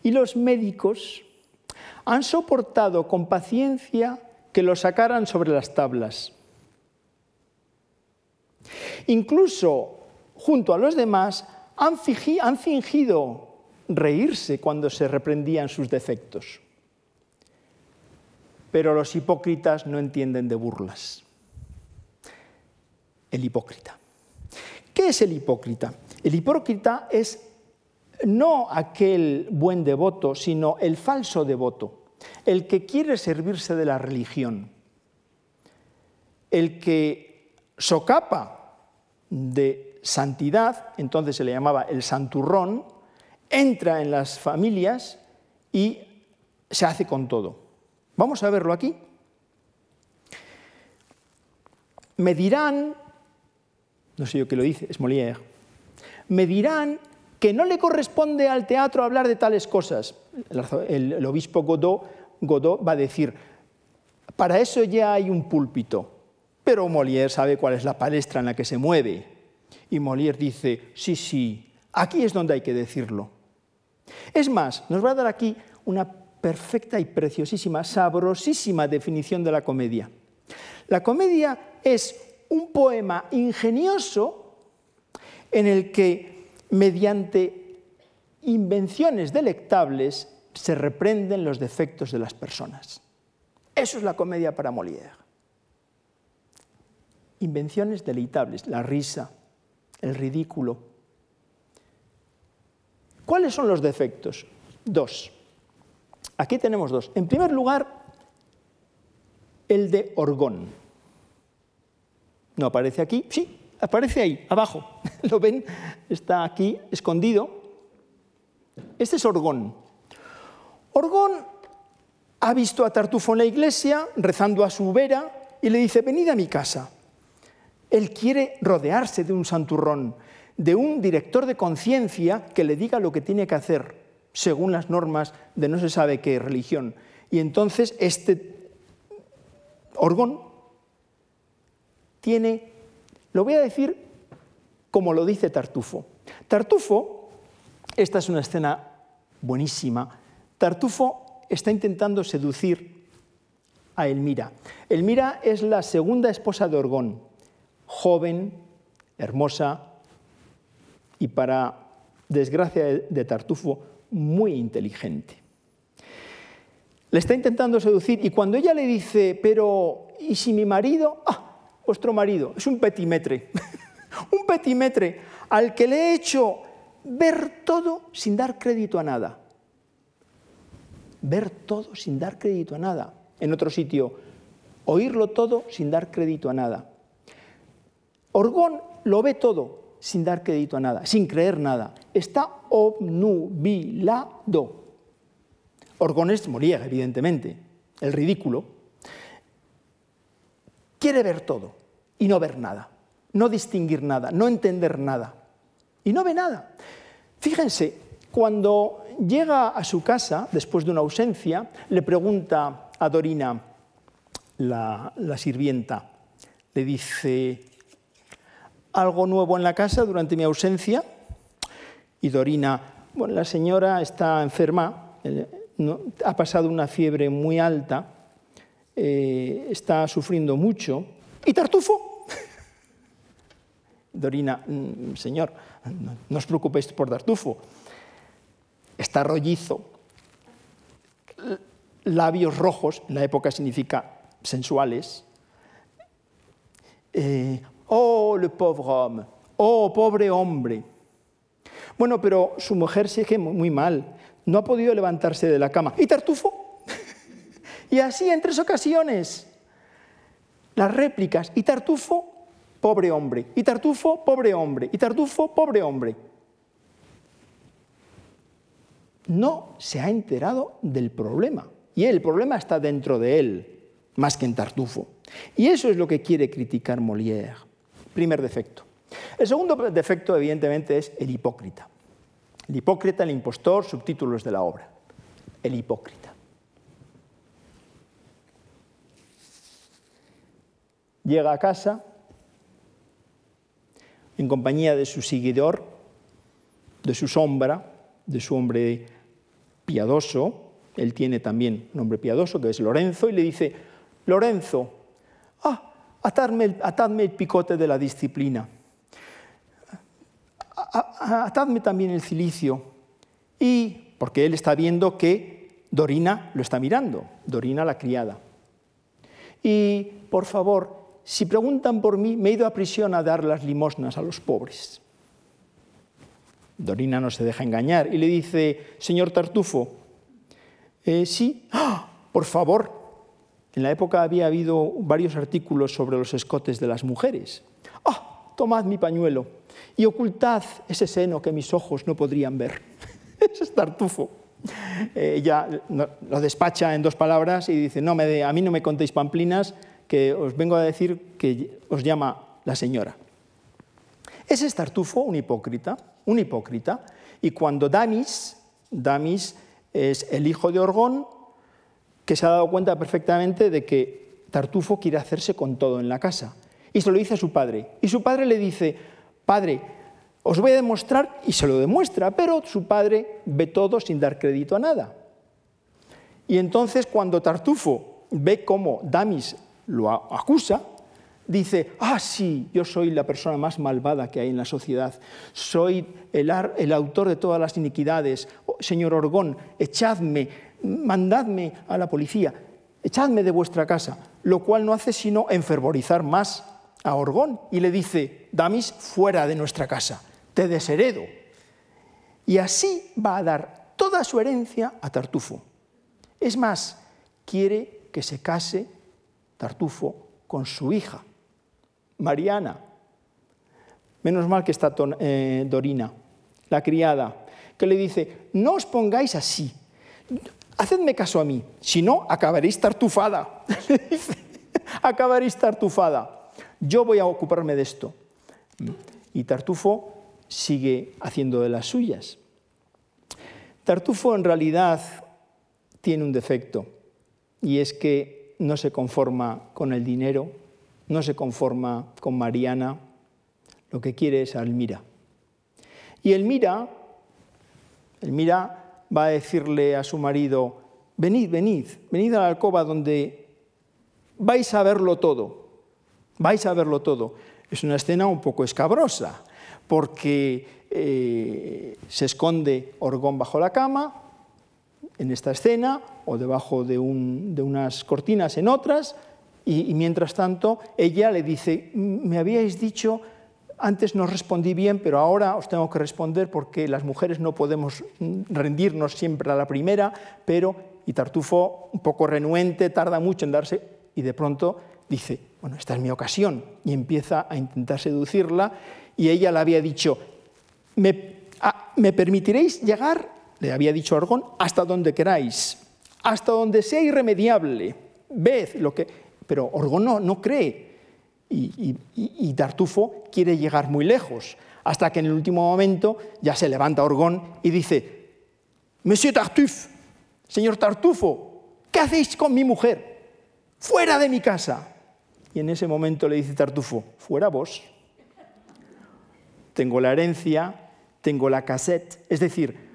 y los médicos han soportado con paciencia que lo sacaran sobre las tablas. Incluso junto a los demás, han fingido reírse cuando se reprendían sus defectos. Pero los hipócritas no entienden de burlas. El hipócrita. ¿Qué es el hipócrita? El hipócrita es no aquel buen devoto, sino el falso devoto, el que quiere servirse de la religión, el que socapa de santidad, entonces se le llamaba el santurrón, entra en las familias y se hace con todo. Vamos a verlo aquí. Me dirán, no sé yo qué lo dice, es Molière, me dirán que no le corresponde al teatro hablar de tales cosas. El, obispo Godot, Godot va a decir, para eso ya hay un púlpito, pero Molière sabe cuál es la palestra en la que se mueve. Y Molière dice, sí, sí, aquí es donde hay que decirlo. Es más, nos va a dar aquí una perfecta y preciosísima, sabrosísima definición de la comedia. La comedia es un poema ingenioso en el que, mediante invenciones delectables, se reprenden los defectos de las personas. Eso es la comedia para Molière. Invenciones deleitables, la risa, el ridículo. ¿Cuáles son los defectos? Dos. Aquí tenemos dos. En primer lugar, el de Orgón. ¿No aparece aquí? Sí, aparece ahí, abajo. ¿Lo ven? Está aquí, escondido. Este es Orgón. Orgón ha visto a Tartufo en la iglesia, rezando a su vera, y le dice, venid a mi casa. Él quiere rodearse de un santurrón, de un director de conciencia que le diga lo que tiene que hacer según las normas de no se sabe qué religión. Y entonces este orgón tiene, lo voy a decir como lo dice Tartufo. Tartufo, esta es una escena buenísima, Tartufo está intentando seducir a Elmira. Elmira es la segunda esposa de Orgón, joven, hermosa y para desgracia de Tartufo, muy inteligente. Le está intentando seducir y cuando ella le dice, pero ¿y si mi marido? Ah, vuestro marido, es un petimetre, un petimetre al que le he hecho ver todo sin dar crédito a nada. Ver todo sin dar crédito a nada. En otro sitio, oírlo todo sin dar crédito a nada. Orgón lo ve todo sin dar crédito a nada, sin creer nada. Está obnubilado. Orgón es Molière, evidentemente, el ridículo. Quiere ver todo y no ver nada, no distinguir nada, no entender nada. Y no ve nada. Fíjense, cuando llega a su casa, después de una ausencia, le pregunta a Dorina, la, sirvienta, le dice, ¿algo nuevo en la casa durante mi ausencia? Y Dorina, bueno, la señora está enferma, eh, ha pasado una fiebre muy alta, eh, está sufriendo mucho. ¿Y Tartufo? Dorina, mm, señor, no os preocupéis por Tartufo está rollizo, labios rojos, en la época significa sensuales. Eh, oh, le pauvre homme, oh, pobre hombre. Bueno, pero su mujer sigue muy mal, no ha podido levantarse de la cama. ¿Y Tartufo? y así en tres ocasiones. Las réplicas. ¿Y Tartufo? Pobre hombre. ¿Y Tartufo? Pobre hombre. ¿Y Tartufo? Pobre hombre no se ha enterado del problema. Y el problema está dentro de él, más que en Tartufo. Y eso es lo que quiere criticar Molière. Primer defecto. El segundo defecto, evidentemente, es el hipócrita. El hipócrita, el impostor, subtítulos de la obra. El hipócrita. Llega a casa en compañía de su seguidor, de su sombra, de su hombre piadoso, él tiene también un hombre piadoso que es Lorenzo, y le dice, Lorenzo, atadme, atadme el picote de la disciplina, atadme también el cilicio, y porque él está viendo que Dorina lo está mirando, Dorina la criada. Y por favor, si preguntan por mí, me he ido a prisión a dar las limosnas a los pobres. Dorina no se deja engañar y le dice, señor Tartufo, eh, sí, ¡Ah! por favor. En la época había habido varios artículos sobre los escotes de las mujeres. ¡Ah! Tomad mi pañuelo y ocultad ese seno que mis ojos no podrían ver. Ese es Tartufo. ella lo despacha en dos palabras y dice, no, me a mí no me contéis pamplinas, que os vengo a decir que os llama la señora. Ese es Tartufo, un hipócrita, un hipócrita. Y cuando Damis, Damis es el hijo de Orgón, que se ha dado cuenta perfectamente de que Tartufo quiere hacerse con todo en la casa. Y se lo dice a su padre. Y su padre le dice, padre, os voy a demostrar, y se lo demuestra, pero su padre ve todo sin dar crédito a nada. Y entonces cuando Tartufo ve cómo Damis lo acusa, dice, ah, sí, yo soy la persona más malvada que hay en la sociedad, soy el, el autor de todas las iniquidades, oh, señor Orgón, echadme, mandadme a la policía, echadme de vuestra casa, lo cual no hace sino enfervorizar más a Orgón y le dice, Damis, fuera de nuestra casa, te desheredo. Y así va a dar toda su herencia a Tartufo. Es más, quiere que se case Tartufo con su hija, Mariana. Menos mal que está eh, Dorina, la criada, que le dice, no os pongáis así, hacedme caso a mí, si no, acabaréis tartufada. acabaréis tartufada. Yo voy a ocuparme de esto. Y Tartufo sigue haciendo de las suyas. Tartufo en realidad tiene un defecto y es que no se conforma con el dinero, no se conforma con Mariana, lo que quiere es a Elmira. Y Elmira, Elmira va a decirle a su marido, venid, venid, venid a la alcoba donde vais a verlo todo, vais a verlo todo. Es una escena un poco escabrosa, porque eh, se esconde Orgón bajo la cama, en esta escena, o debajo de, unas cortinas en otras, y, mientras tanto ella le dice, me habíais dicho, antes no respondí bien, pero ahora os tengo que responder porque las mujeres no podemos rendirnos siempre a la primera, pero, y Tartufo, un poco renuente, tarda mucho en darse, y de pronto dice, bueno, esta es mi ocasión, y empieza a intentar seducirla, y ella le había dicho, ¿me, ah, ¿me permitiréis llegar? Le había dicho Orgón, hasta donde queráis, hasta donde sea irremediable, ved lo que... Pero Orgón no, no cree, y, Tartufo quiere llegar muy lejos, hasta que en el último momento ya se levanta Orgón y dice, Monsieur Tartuffe, señor Tartufo, ¿qué hacéis con mi mujer? Fuera de mi casa. Y en ese momento le dice Tartufo, fuera vos. Tengo la herencia, tengo la cassette, es decir,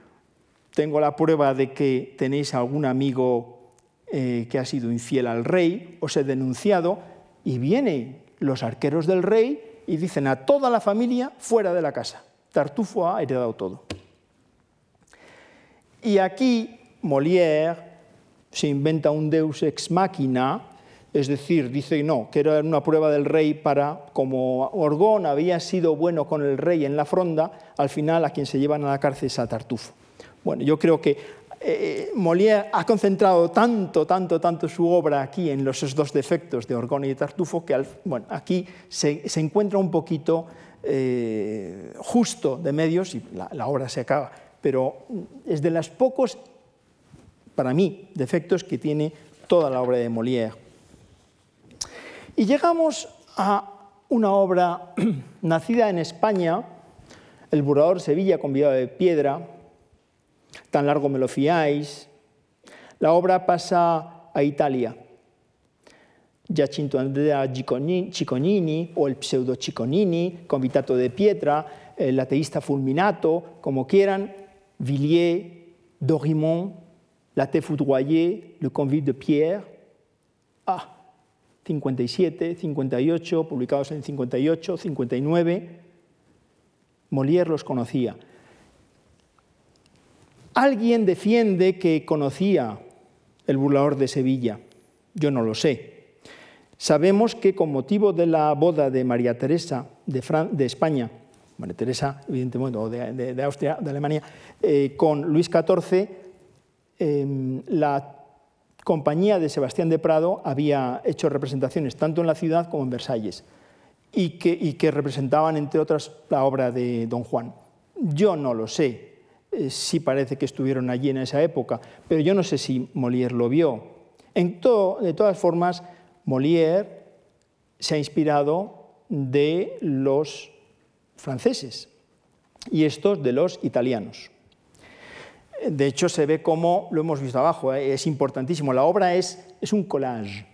tengo la prueba de que tenéis algún amigo eh, que ha sido infiel al rey, os he denunciado, y vienen los arqueros del rey y dicen a toda la familia fuera de la casa. Tartufo ha heredado todo. Y aquí Molière se inventa un deus ex machina es decir, dice no, que era una prueba del rey para, como Orgón había sido bueno con el rey en la fronda, al final a quien se llevan a la cárcel es a Tartufo. Bueno, yo creo que eh, Molière ha concentrado tanto, tanto, tanto su obra aquí en los dos defectos de Orgón y Tartufo que bueno, aquí se, encuentra un poquito eh, justo de medios y la, obra se acaba. Pero es de los pocos, para mí, defectos que tiene toda la obra de Molière. Y llegamos a una obra nacida en España, El Burador Sevilla convidado de piedra, tan largo me lo fiáis. La obra pasa a Italia. Giacinto Andrea Cicconini o el pseudo Cicconini, Convitato de Pietra, el ateísta fulminato, como quieran, Villiers, Dorimont, La Té Foudroyée, Le Convive de Pierre. Ah, 57, 58, publicados en 58, 59. Molière los conocía. Alguien defiende que conocía el burlador de Sevilla. Yo no lo sé. Sabemos que con motivo de la boda de María Teresa de, España, María Teresa, evidentemente, o de, Austria, de Alemania, eh, con Luis XIV, em, la compañía de Sebastián de Prado había hecho representaciones tanto en la ciudad como en Versalles y que, representaban, entre otras, la obra de Don Juan. Yo no lo sé, eh, sí parece que estuvieron allí en esa época, pero yo no sé si Molière lo vio. De todas formas, Molière se ha inspirado de los franceses y estos de los italianos. De hecho, se ve como, lo hemos visto abajo, eh, es importantísimo. La obra es, un collage.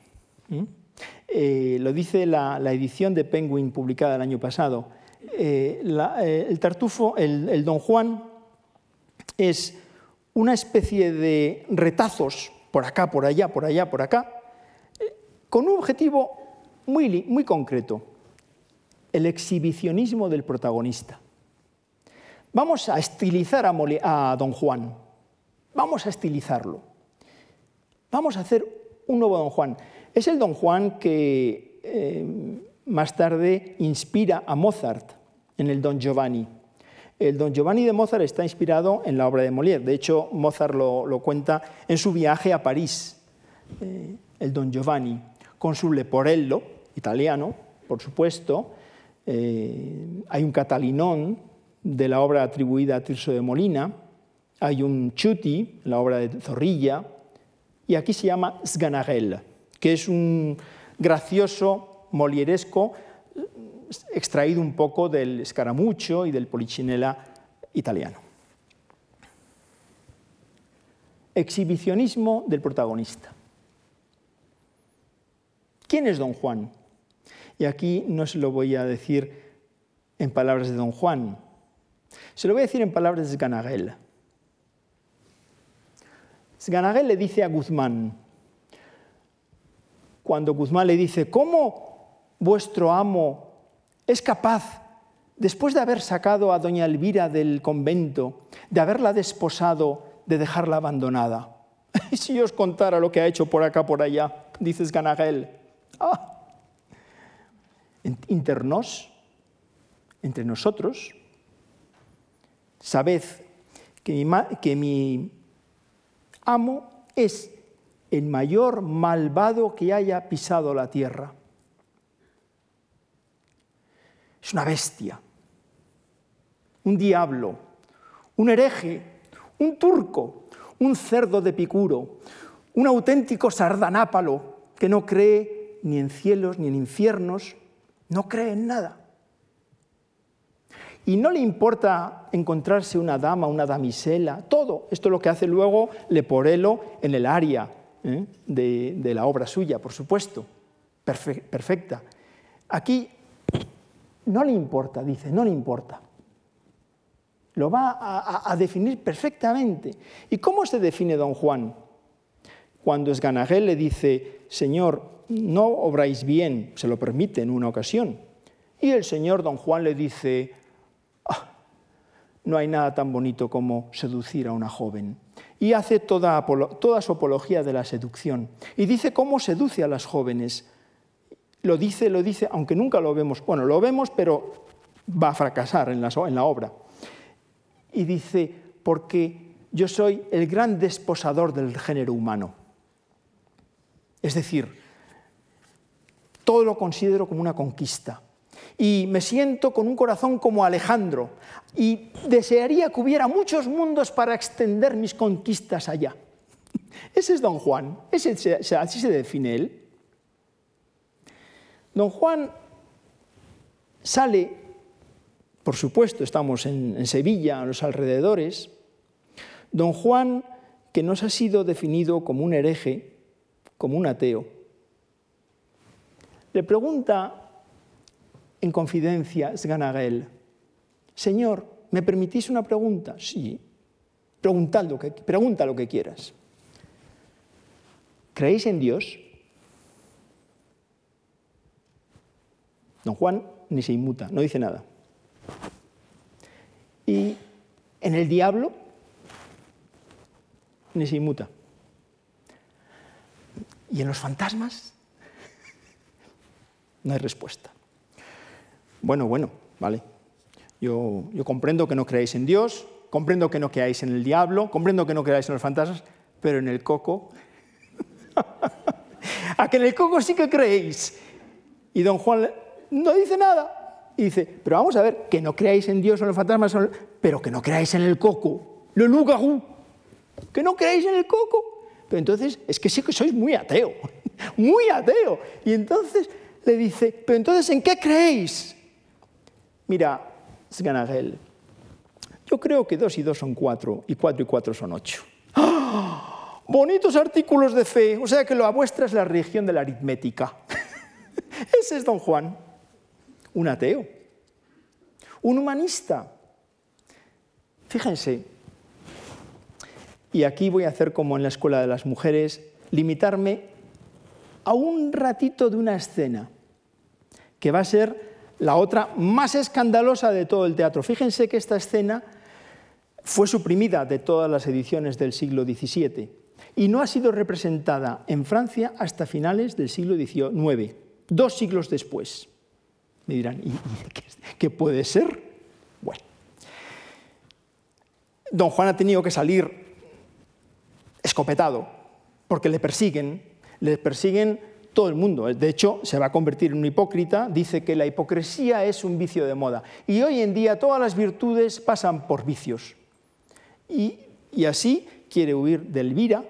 Eh, lo dice la, edición de Penguin publicada el año pasado. El tartufo, el, Don Juan, es una especie de retazos por acá, por allá, por allá, por acá, con un objetivo muy, muy concreto, el exhibicionismo del protagonista. Vamos a estilizar a, Don Juan, vamos a estilizarlo. Vamos a hacer un nuevo Don Juan. Es el Don Juan que eh, más tarde inspira a Mozart en el Don Giovanni. El Don Giovanni de Mozart está inspirado en la obra de Molière. De hecho, Mozart lo, cuenta en su viaje a París, eh, el Don Giovanni, con su Leporello, italiano, por supuesto. Eh, hay un Catalinón, de la obra atribuida a Tirso de Molina, hay un Chuti, la obra de Zorrilla, y aquí se llama Sganarelle, que es un gracioso, molieresco, extraído un poco del Scaramuccio y del Polichinella italiano. Exhibicionismo del protagonista. ¿Quién es don Juan? Y aquí no se lo voy a decir en palabras de don Juan, se lo voy a decir en palabras de Sganagel. Sganagel le dice a Guzmán, cuando Guzmán le dice, ¿cómo vuestro amo es capaz, después de haber sacado a doña Elvira del convento, de haberla desposado, de dejarla abandonada? Y si os contara lo que ha hecho por acá, por allá, dice Ganagel, ah, internos, entre nosotros, sabed que mi amo es el mayor malvado que haya pisado la tierra. Es una bestia, un diablo, un hereje, un turco, un cerdo de picuro, un auténtico sardanápalo que no cree ni en cielos ni en infiernos, no cree en nada. Y no le importa encontrarse una dama, una damisela, todo. Esto es lo que hace luego Leporello en el área ¿eh? de, de, la obra suya, por supuesto, perfecta. Aquí no le importa, dice, no le importa. Lo va a, definir perfectamente. ¿Y cómo se define don Juan? Cuando Esganagel le dice, Señor, no obráis bien, se lo permite en una ocasión. Y el Señor don Juan le dice, ah, no hay nada tan bonito como seducir a una joven. Y hace toda, toda su apología de la seducción. Y dice cómo seduce a las jóvenes lo dice, lo dice, aunque nunca lo vemos. Bueno, lo vemos, pero va a fracasar en la, obra. Y dice, porque yo soy el gran desposador del género humano. Es decir, todo lo considero como una conquista. Y me siento con un corazón como Alejandro. Y desearía que hubiera muchos mundos para extender mis conquistas allá. Ese es don Juan, ese, así se define él. Don Juan sale, por supuesto, estamos en, Sevilla, a los alrededores. Don Juan, que nos ha sido definido como un hereje, como un ateo, le pregunta en confidencia Sganagel, Señor, ¿me permitís una pregunta? Sí, que, pregunta lo que quieras. ¿Creéis en Dios? Don Juan ni se inmuta, no dice nada. Y en el diablo ni se inmuta. Y en los fantasmas no hay respuesta. Bueno, bueno, vale. Yo, yo, comprendo que no creáis en Dios, comprendo que no creáis en el diablo, comprendo que no creáis en los fantasmas, pero en el coco. a que en el coco sí que creéis. Y don Juan no dice nada. Y dice, pero vamos a ver, que no creáis en Dios o en los fantasmas, pero que no creáis en el coco, le lugarú, que no creáis en el coco. Pero entonces, es que sí que sois muy ateo, muy ateo. Y entonces le dice, pero entonces, ¿en qué creéis? Mira, Sganagel, yo creo que dos y dos son cuatro, y cuatro y cuatro son ocho. ¡Ah! Bonitos artículos de fe, o sea que lo vuestra es la religión de la aritmética. Ese es don Juan un ateo, un humanista. Fíjense, y aquí voy a hacer como en la Escuela de las Mujeres, limitarme a un ratito de una escena, que va a ser la otra más escandalosa de todo el teatro. Fíjense que esta escena fue suprimida de todas las ediciones del siglo XVII y no ha sido representada en Francia hasta finales del siglo XIX, dos siglos después. Me dirán, ¿y, qué puede ser? Bueno, don Juan ha tenido que salir escopetado, porque le persiguen, le persiguen todo el mundo. De hecho, se va a convertir en un hipócrita, dice que la hipocresía es un vicio de moda. Y hoy en día todas las virtudes pasan por vicios. Y, y así quiere huir de Elvira,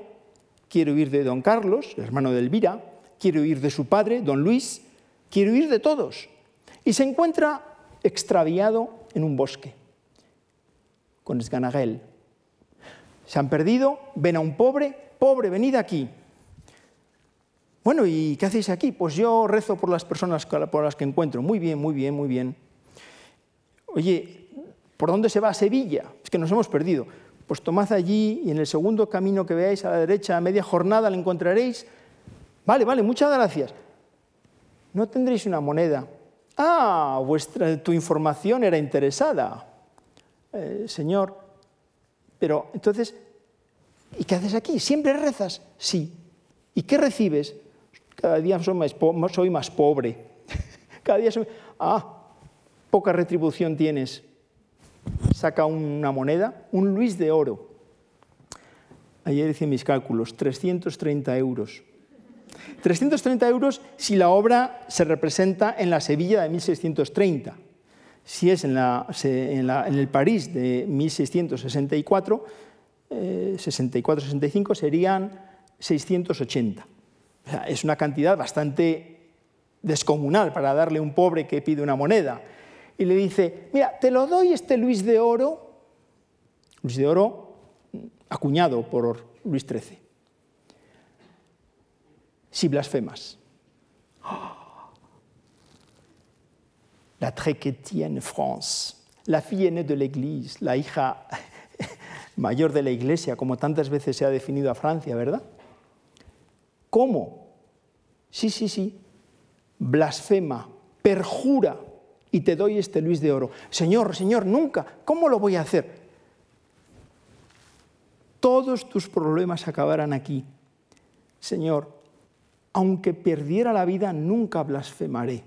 quiere huir de don Carlos, el hermano de Elvira, quiere huir de su padre, don Luis, quiere huir de todos. Y se encuentra extraviado en un bosque con Esganagel. Se han perdido, ven a un pobre, pobre, venid aquí. Bueno, ¿y qué hacéis aquí? Pues yo rezo por las personas por las que encuentro. Muy bien, muy bien, muy bien. Oye, ¿por dónde se va a Sevilla? Es que nos hemos perdido. Pues tomad allí y en el segundo camino que veáis a la derecha, a media jornada, le encontraréis. Vale, vale, muchas gracias. ¿No tendréis una moneda? Ah, vuestra, tu información era interesada. Eh, señor, pero entonces, ¿y qué haces aquí? ¿Siempre rezas? Sí. ¿Y qué recibes? Cada día soy más, pobre. Cada día soy... Ah, poca retribución tienes. Saca una moneda, un Luis de oro. Ayer hice mis cálculos, 330 euros. 330 euros si la obra se representa en la Sevilla de 1630. Si es en, el París de 1664, 64-65 eh, serían 680. es una cantidad bastante descomunal para darle a un pobre que pide una moneda. Y le dice, mira, te lo doy este Luis de Oro, Luis de Oro acuñado por Luis XIII si blasfemas. La très chrétienne France, la fille aînée de l'Église, la hija mayor de la Iglesia, como tantas veces se ha definido a Francia, ¿verdad? ¿Cómo? Sí, sí, sí. Blasfema, perjura y te doy este Luis de oro. Señor, Señor, nunca. ¿Cómo lo voy a hacer? Todos tus problemas acabarán aquí. Señor, aunque perdiera la vida, nunca blasfemaré.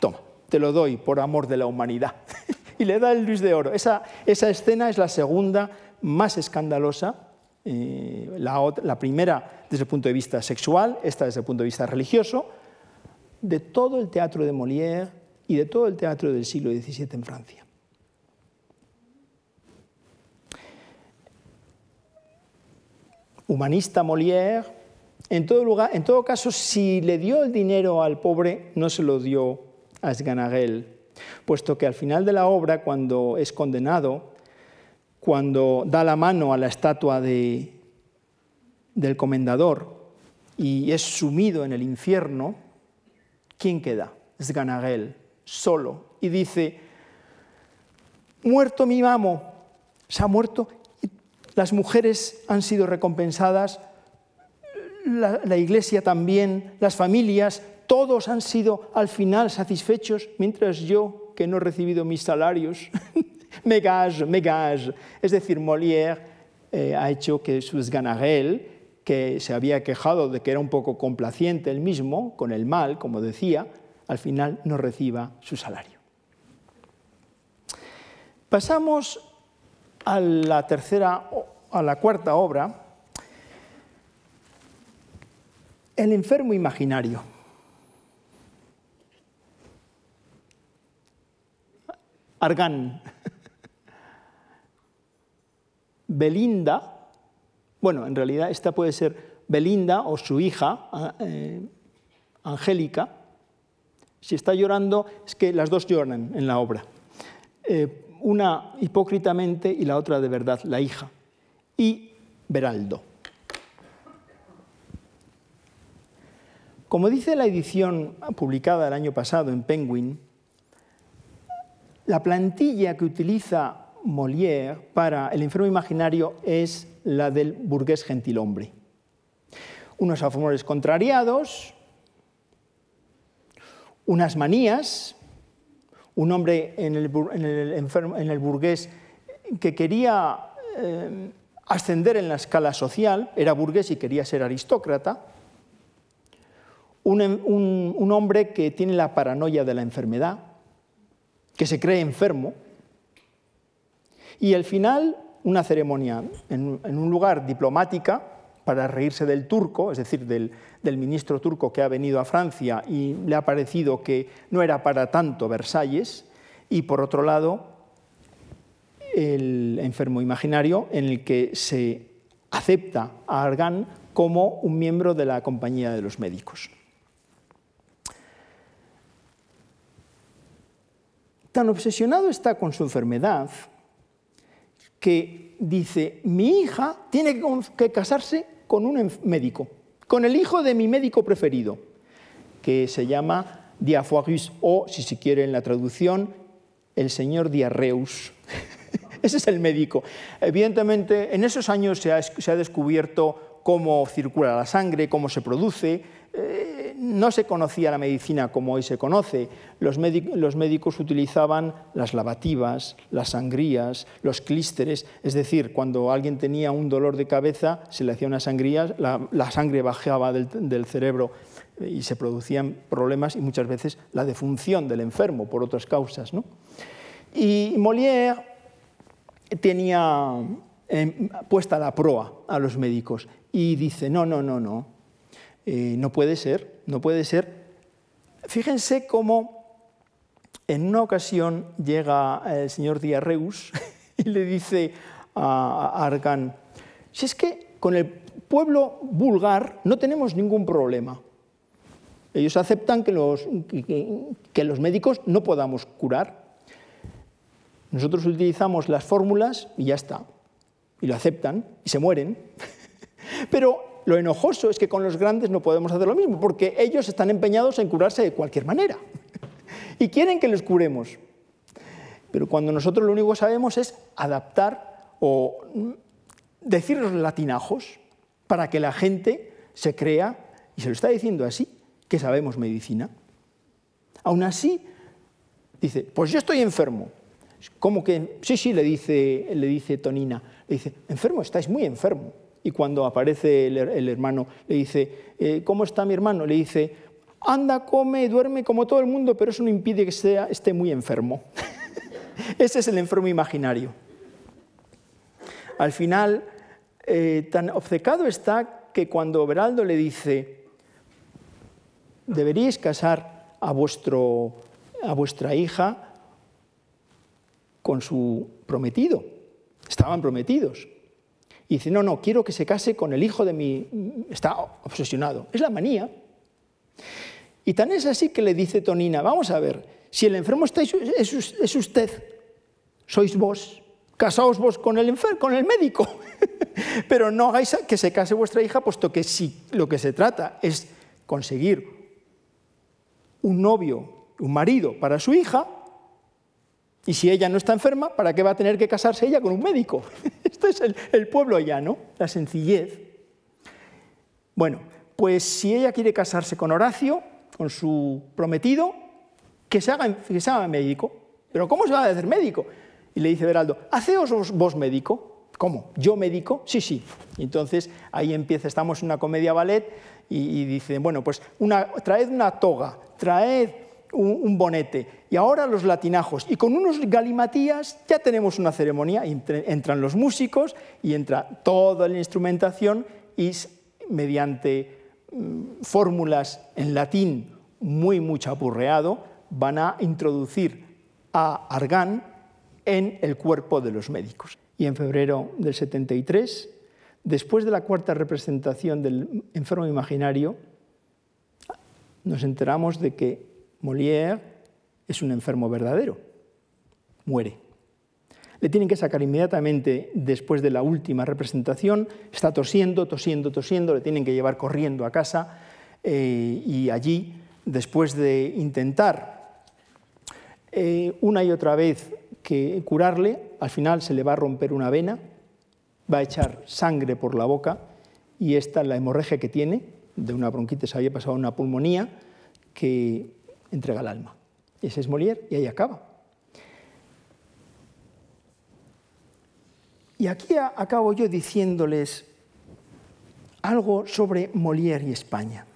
toma, te lo doy por amor de la humanidad. y le da el Luis de Oro. Esa, escena es la segunda más escandalosa. Eh, la, primera desde el punto de vista sexual, esta desde el punto de vista religioso, de todo el teatro de Molière y de todo el teatro del siglo XVII en Francia. Humanista Molière, en todo, caso, si le dio el dinero al pobre, no se lo dio a Sganagel, puesto que al final de la obra, cuando es condenado, cuando da la mano a la estatua de, del comendador y es sumido en el infierno, ¿quién queda? Sganagel, solo, y dice, muerto mi amo, se ha muerto, las mujeres han sido recompensadas la, iglesia también, las familias, todos han sido al final satisfechos, mientras yo, que no he recibido mis salarios, me gage, me gage. Es decir, Molière eh, ha hecho que Ganarel, que se había quejado de que era un poco complaciente él mismo con el mal, como decía, al final no reciba su salario. Pasamos a la tercera, a la cuarta obra, El enfermo imaginario. Argan. Belinda, bueno, en realidad esta puede ser Belinda o su hija, eh, Angélica. Si está llorando, es que las dos lloran en la obra. Eh, una hipócritamente y la otra de verdad, la hija. Y Beraldo. Como dice la edición publicada el año pasado en Penguin, la plantilla que utiliza Molière para el enfermo imaginario es la del burgués gentilhombre. Unos amores contrariados, unas manías, un hombre en el, burgués que quería eh, ascender en la escala social, era burgués y quería ser aristócrata, un, hombre que tiene la paranoia de la enfermedad, que se cree enfermo, y al final una ceremonia en, un lugar diplomática para reírse del turco, es decir, del, ministro turco que ha venido a Francia y le ha parecido que no era para tanto Versalles, y por otro lado el enfermo imaginario en el que se acepta a Argan como un miembro de la compañía de los médicos. Tan obsesionado está con su enfermedad que dice, mi hija tiene que casarse con un médico, con el hijo de mi médico preferido, que se llama Diafoirus o, si se quiere en la traducción, el señor Diarreus. Ese es el médico. Evidentemente, en esos años se ha, descubierto cómo circula la sangre, cómo se produce, eh, no se conocía la medicina como hoy se conoce. Los, médicos utilizaban las lavativas, las sangrías, los clísteres, es decir, cuando alguien tenía un dolor de cabeza, se le hacía una sangría, la, sangre bajaba del, cerebro y se producían problemas y muchas veces la defunción del enfermo por otras causas. Y Molière tenía eh, puesta la proa a los médicos y dice, no, no, no, no, eh, no puede ser, no puede ser. Fíjense cómo en una ocasión llega el señor Diarreus y le dice a Argan, si es que con el pueblo vulgar no tenemos ningún problema. Ellos aceptan que los, que los médicos no podamos curar. Nosotros utilizamos las fórmulas y ya está. Y lo aceptan y se mueren. Pero lo enojoso es que con los grandes no podemos hacer lo mismo, porque ellos están empeñados en curarse de cualquier manera y quieren que les curemos. Pero cuando nosotros lo único que sabemos es adaptar o decir los latinajos para que la gente se crea, y se lo está diciendo así, que sabemos medicina. Aún así, dice, pues yo estoy enfermo. ¿Cómo que? Sí, sí, le dice, le dice Tonina. Le dice, enfermo, estáis muy enfermo y cuando aparece el, hermano le dice, eh, ¿cómo está mi hermano? Le dice, anda, come, duerme como todo el mundo, pero eso no impide que sea, esté muy enfermo. Ese es el enfermo imaginario. Al final, eh, tan obcecado está que cuando Beraldo le dice, deberíais casar a, vuestro, a vuestra hija con su prometido. Estaban prometidos. Y dice, no, no, quiero que se case con el hijo de mi... Está obsesionado. Es la manía. Y tan es así que le dice Tonina, vamos a ver, si el enfermo está, es, usted, sois vos, casaos vos con el, enfermo, con el médico, pero no hagáis que se case vuestra hija, puesto que si lo que se trata es conseguir un novio, un marido para su hija, y si ella no está enferma, ¿para qué va a tener que casarse ella con un médico? Esto es el, pueblo llano, la sencillez. Bueno, pues si ella quiere casarse con Horacio, con su prometido, que se haga, que se médico. Pero ¿cómo se va a hacer médico? Y le dice Beraldo, haceos vos médico. ¿Cómo? ¿Yo médico? Sí, sí. Entonces ahí empieza, estamos en una comedia ballet y, y dicen, bueno, pues una, traed una toga, traed un, bonete. Y ahora los latinajos. Y con unos galimatías ya tenemos una ceremonia. Entran los músicos y entra toda la instrumentación y mediante mm, fórmulas en latín muy, muy chapurreado, van a introducir a Argan en el cuerpo de los médicos. Y en febrero del 73, después de la cuarta representación del enfermo imaginario, nos enteramos de que Molière es un enfermo verdadero, muere. Le tienen que sacar inmediatamente después de la última representación, está tosiendo, tosiendo, tosiendo, le tienen que llevar corriendo a casa eh, y allí, después de intentar eh, una y otra vez que curarle, al final se le va a romper una vena, va a echar sangre por la boca y esta es la hemorragia que tiene, de una bronquitis había pasado una pulmonía, que entrega el alma. Ese es Molière y ahí acaba. Y aquí acabo yo diciéndoles algo sobre Molière y España.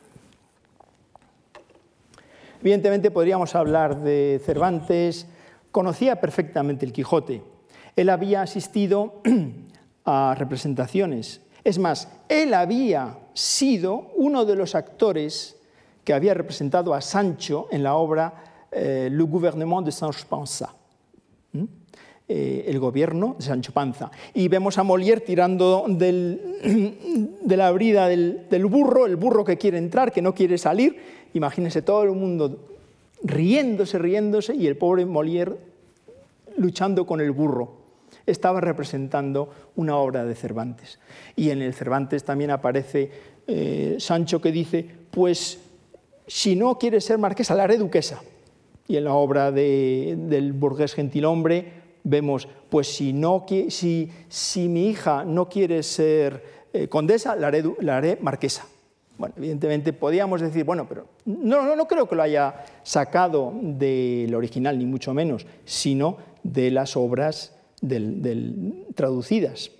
Evidentemente podríamos hablar de Cervantes, conocía perfectamente el Quijote. Él había asistido a representaciones. Es más, él había sido uno de los actores que había representado a Sancho en la obra eh, Le gouvernement de Sancho Panza. Eh, el gobierno de Sancho Panza. Y vemos a Molière tirando de la brida del, del, burro, el burro que quiere entrar, que no quiere salir. Imagínense todo el mundo riéndose, riéndose, y el pobre Molière luchando con el burro. Estaba representando una obra de Cervantes. Y en el Cervantes también aparece eh, Sancho que dice, pues si no quiere ser marquesa, la haré duquesa. Y en la obra del burgués gentilhombre vemos, pues si, no, si, si mi hija no quiere ser eh, condesa, la haré, la haré marquesa. Bueno, evidentemente podíamos decir, bueno, pero no, no, no creo que lo haya sacado del original, ni mucho menos, sino de las obras del, traducidas.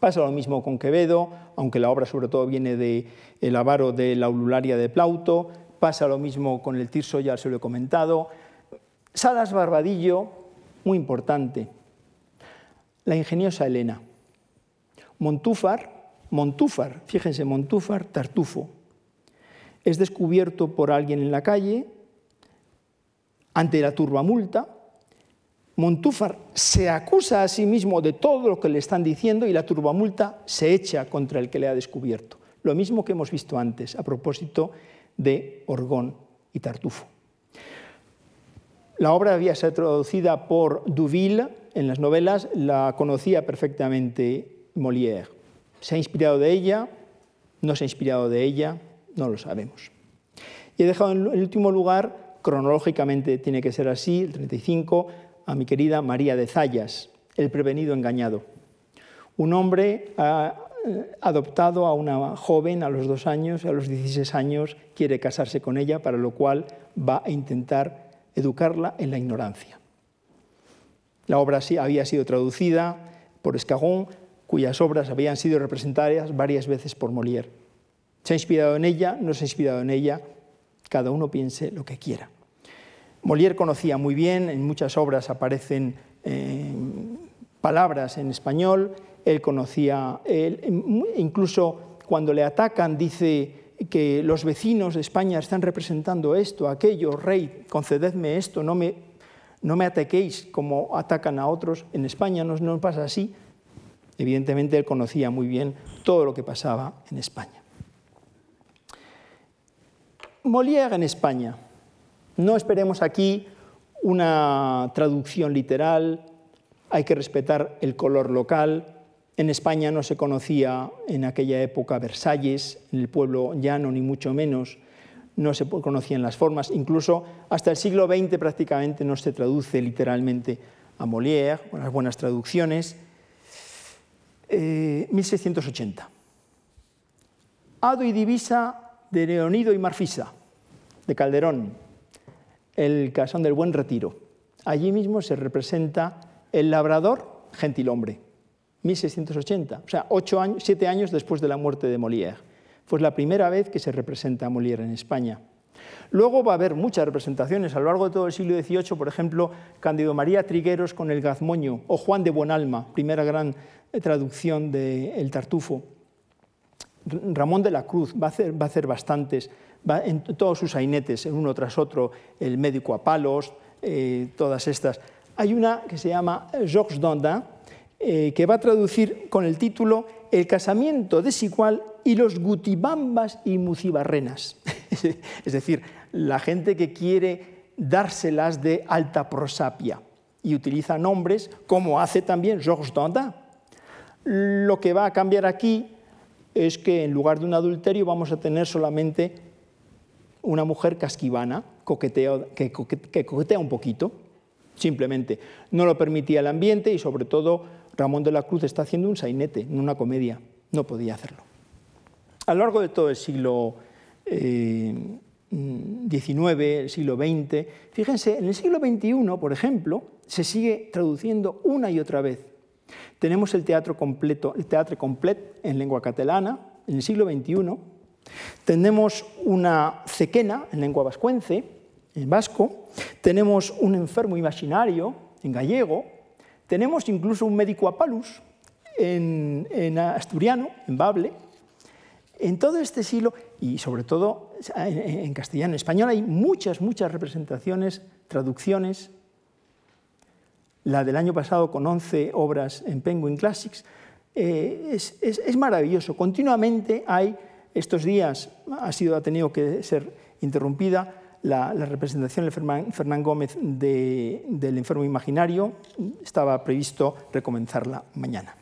Pasa lo mismo con Quevedo, aunque la obra sobre todo viene de avaro de la ulularia de Plauto, pasa lo mismo con el Tirso, ya se lo he comentado. Salas Barbadillo, muy importante. La ingeniosa Elena. Montúfar, Montúfar, fíjense, Montúfar Tartufo. Es descubierto por alguien en la calle ante la turbamulta Montúfar se acusa a sí mismo de todo lo que le están diciendo y la turbamulta se echa contra el que le ha descubierto. Lo mismo que hemos visto antes a propósito de Orgón y Tartufo. La obra había sido traducida por Duville en las novelas, la conocía perfectamente Molière. ¿Se ha inspirado de ella? ¿No se ha inspirado de ella? No lo sabemos. Y he dejado en último lugar, cronológicamente tiene que ser así, el 35, a mi querida María de Zayas, el prevenido engañado. Un hombre ha eh, adoptado a una joven a los dos años, a los 16 años quiere casarse con ella, para lo cual va a intentar educarla en la ignorancia. La obra había sido traducida por Escagón, cuyas obras habían sido representadas varias veces por Molière. ¿Se ha inspirado en ella? ¿No se ha inspirado en ella? Cada uno piense lo que quiera. Molière conocía muy bien, en muchas obras aparecen eh, palabras en español, él conocía, incluso cuando le atacan dice que los vecinos de España están representando esto, aquello, rey, concededme esto, no me, no me ataquéis como atacan a otros. En España no, no pasa así. Evidentemente él conocía muy bien todo lo que pasaba en España. Molière en España. No esperemos aquí una traducción literal, hay que respetar el color local. En España no se conocía en aquella época Versalles, en el pueblo llano ni mucho menos, no se conocían las formas. Incluso hasta el siglo XX prácticamente no se traduce literalmente a Molière, con las buenas traducciones. 1680. Eh, Ado y divisa de Leonido y Marfisa, de Calderón, el casón del Buen Retiro. Allí mismo se representa el labrador gentilhombre, 1680, o sea, siete años después de la muerte de Molière. Fue la primera vez que se representa a Molière en España. Luego va a haber muchas representaciones a lo largo de todo el siglo XVIII, por ejemplo, Cándido María Trigueros con el Gazmoño o Juan de Buenalma, primera gran eh, traducción de El Tartufo. Ramón de la Cruz va a hacer, va a hacer bastantes en todos sus sainetes, uno tras otro, el médico a palos, eh, todas estas. Hay una que se llama Georges Dandin, eh, que va a traducir con el título El casamiento desigual y los gutibambas y mucibarrenas. es decir, la gente que quiere dárselas de alta prosapia y utiliza nombres como hace también Georges Dandin. Lo que va a cambiar aquí es que en lugar de un adulterio vamos a tener solamente una mujer casquivana, que, coquetea un poquito, simplemente. No lo permitía el ambiente y sobre todo Ramón de la Cruz está haciendo un sainete, no una comedia, no podía hacerlo. A lo largo de todo el siglo XIX, eh, el siglo XX, fíjense, en el siglo XXI, por ejemplo, se sigue traduciendo una y otra vez. Tenemos el teatro completo, el teatro complet en lengua catalana, en el siglo XXI, tenemos una cequena en lengua vascuence, en vasco, tenemos un enfermo imaginario en gallego, tenemos incluso un médico apalus en, en asturiano, en bable. En todo este siglo, y sobre todo en castellano, en español, hay muchas, muchas representaciones, traducciones. la del año pasado con 11 obras en Penguin Classics, eh, es, maravilloso. Continuamente hay, estos días ha, sido, ha tenido que ser interrumpida la, representación de Fernán, Gómez del enfermo imaginario. Estaba previsto recomenzarla mañana.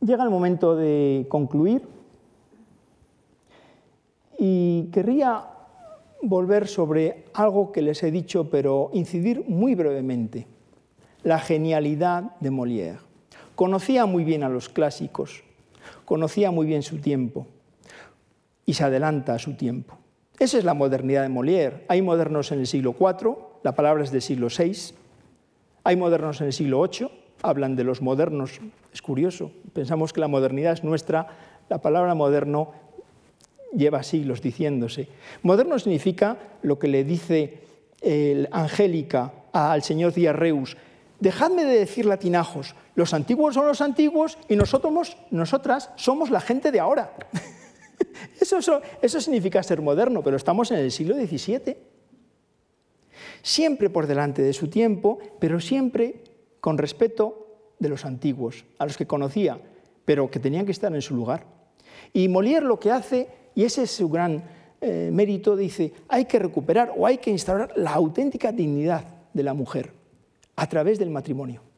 Llega el momento de concluir y querría volver sobre algo que les he dicho, pero incidir muy brevemente. La genialidad de Molière. Conocía muy bien a los clásicos, conocía muy bien su tiempo y se adelanta a su tiempo. Esa es la modernidad de Molière. Hay modernos en el siglo IV, la palabra es del siglo VI. Hay modernos en el siglo VIII, hablan de los modernos. Es curioso, pensamos que la modernidad es nuestra. La palabra moderno lleva siglos diciéndose. Moderno significa lo que le dice el Angélica al señor Diarreus, dejadme de decir latinajos, los antiguos son los antiguos y nosotros, nosotras somos la gente de ahora. Eso, eso significa ser moderno, pero estamos en el siglo XVII. Siempre por delante de su tiempo, pero siempre con respeto de los antiguos, a los que conocía, pero que tenían que estar en su lugar. Y Molière lo que hace y ese es su gran eh, mérito, dice, hay que recuperar o hay que instaurar la auténtica dignidad de la mujer a través del matrimonio.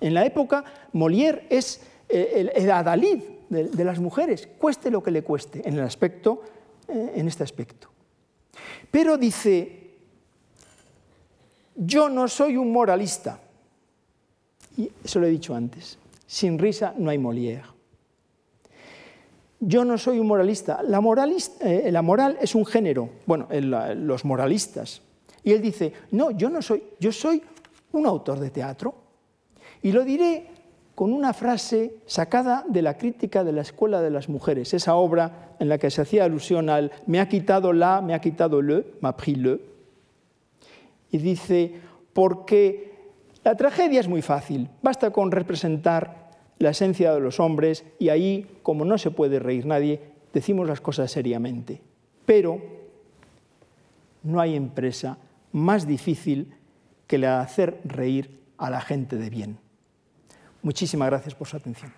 En la época, Molière es eh, el, adalid de, las mujeres, cueste lo que le cueste, en, el aspecto, eh, en este aspecto. Pero dice, yo no soy un moralista. Y eso lo he dicho antes. Sin risa no hay Molière yo no soy un moralista. La, eh, la moral es un género, bueno, los moralistas. Y él dice, no, yo no soy, yo soy un autor de teatro. Y lo diré con una frase sacada de la crítica de la Escuela de las Mujeres, esa obra en la que se hacía alusión al me ha quitado la, me ha quitado le, m'a pris le. Y dice, porque la tragedia es muy fácil, basta con representar la esencia de los hombres y ahí, como no se puede reír nadie, decimos las cosas seriamente. Pero no hay empresa más difícil que la de hacer reír a la gente de bien. Muchísimas gracias por su atención.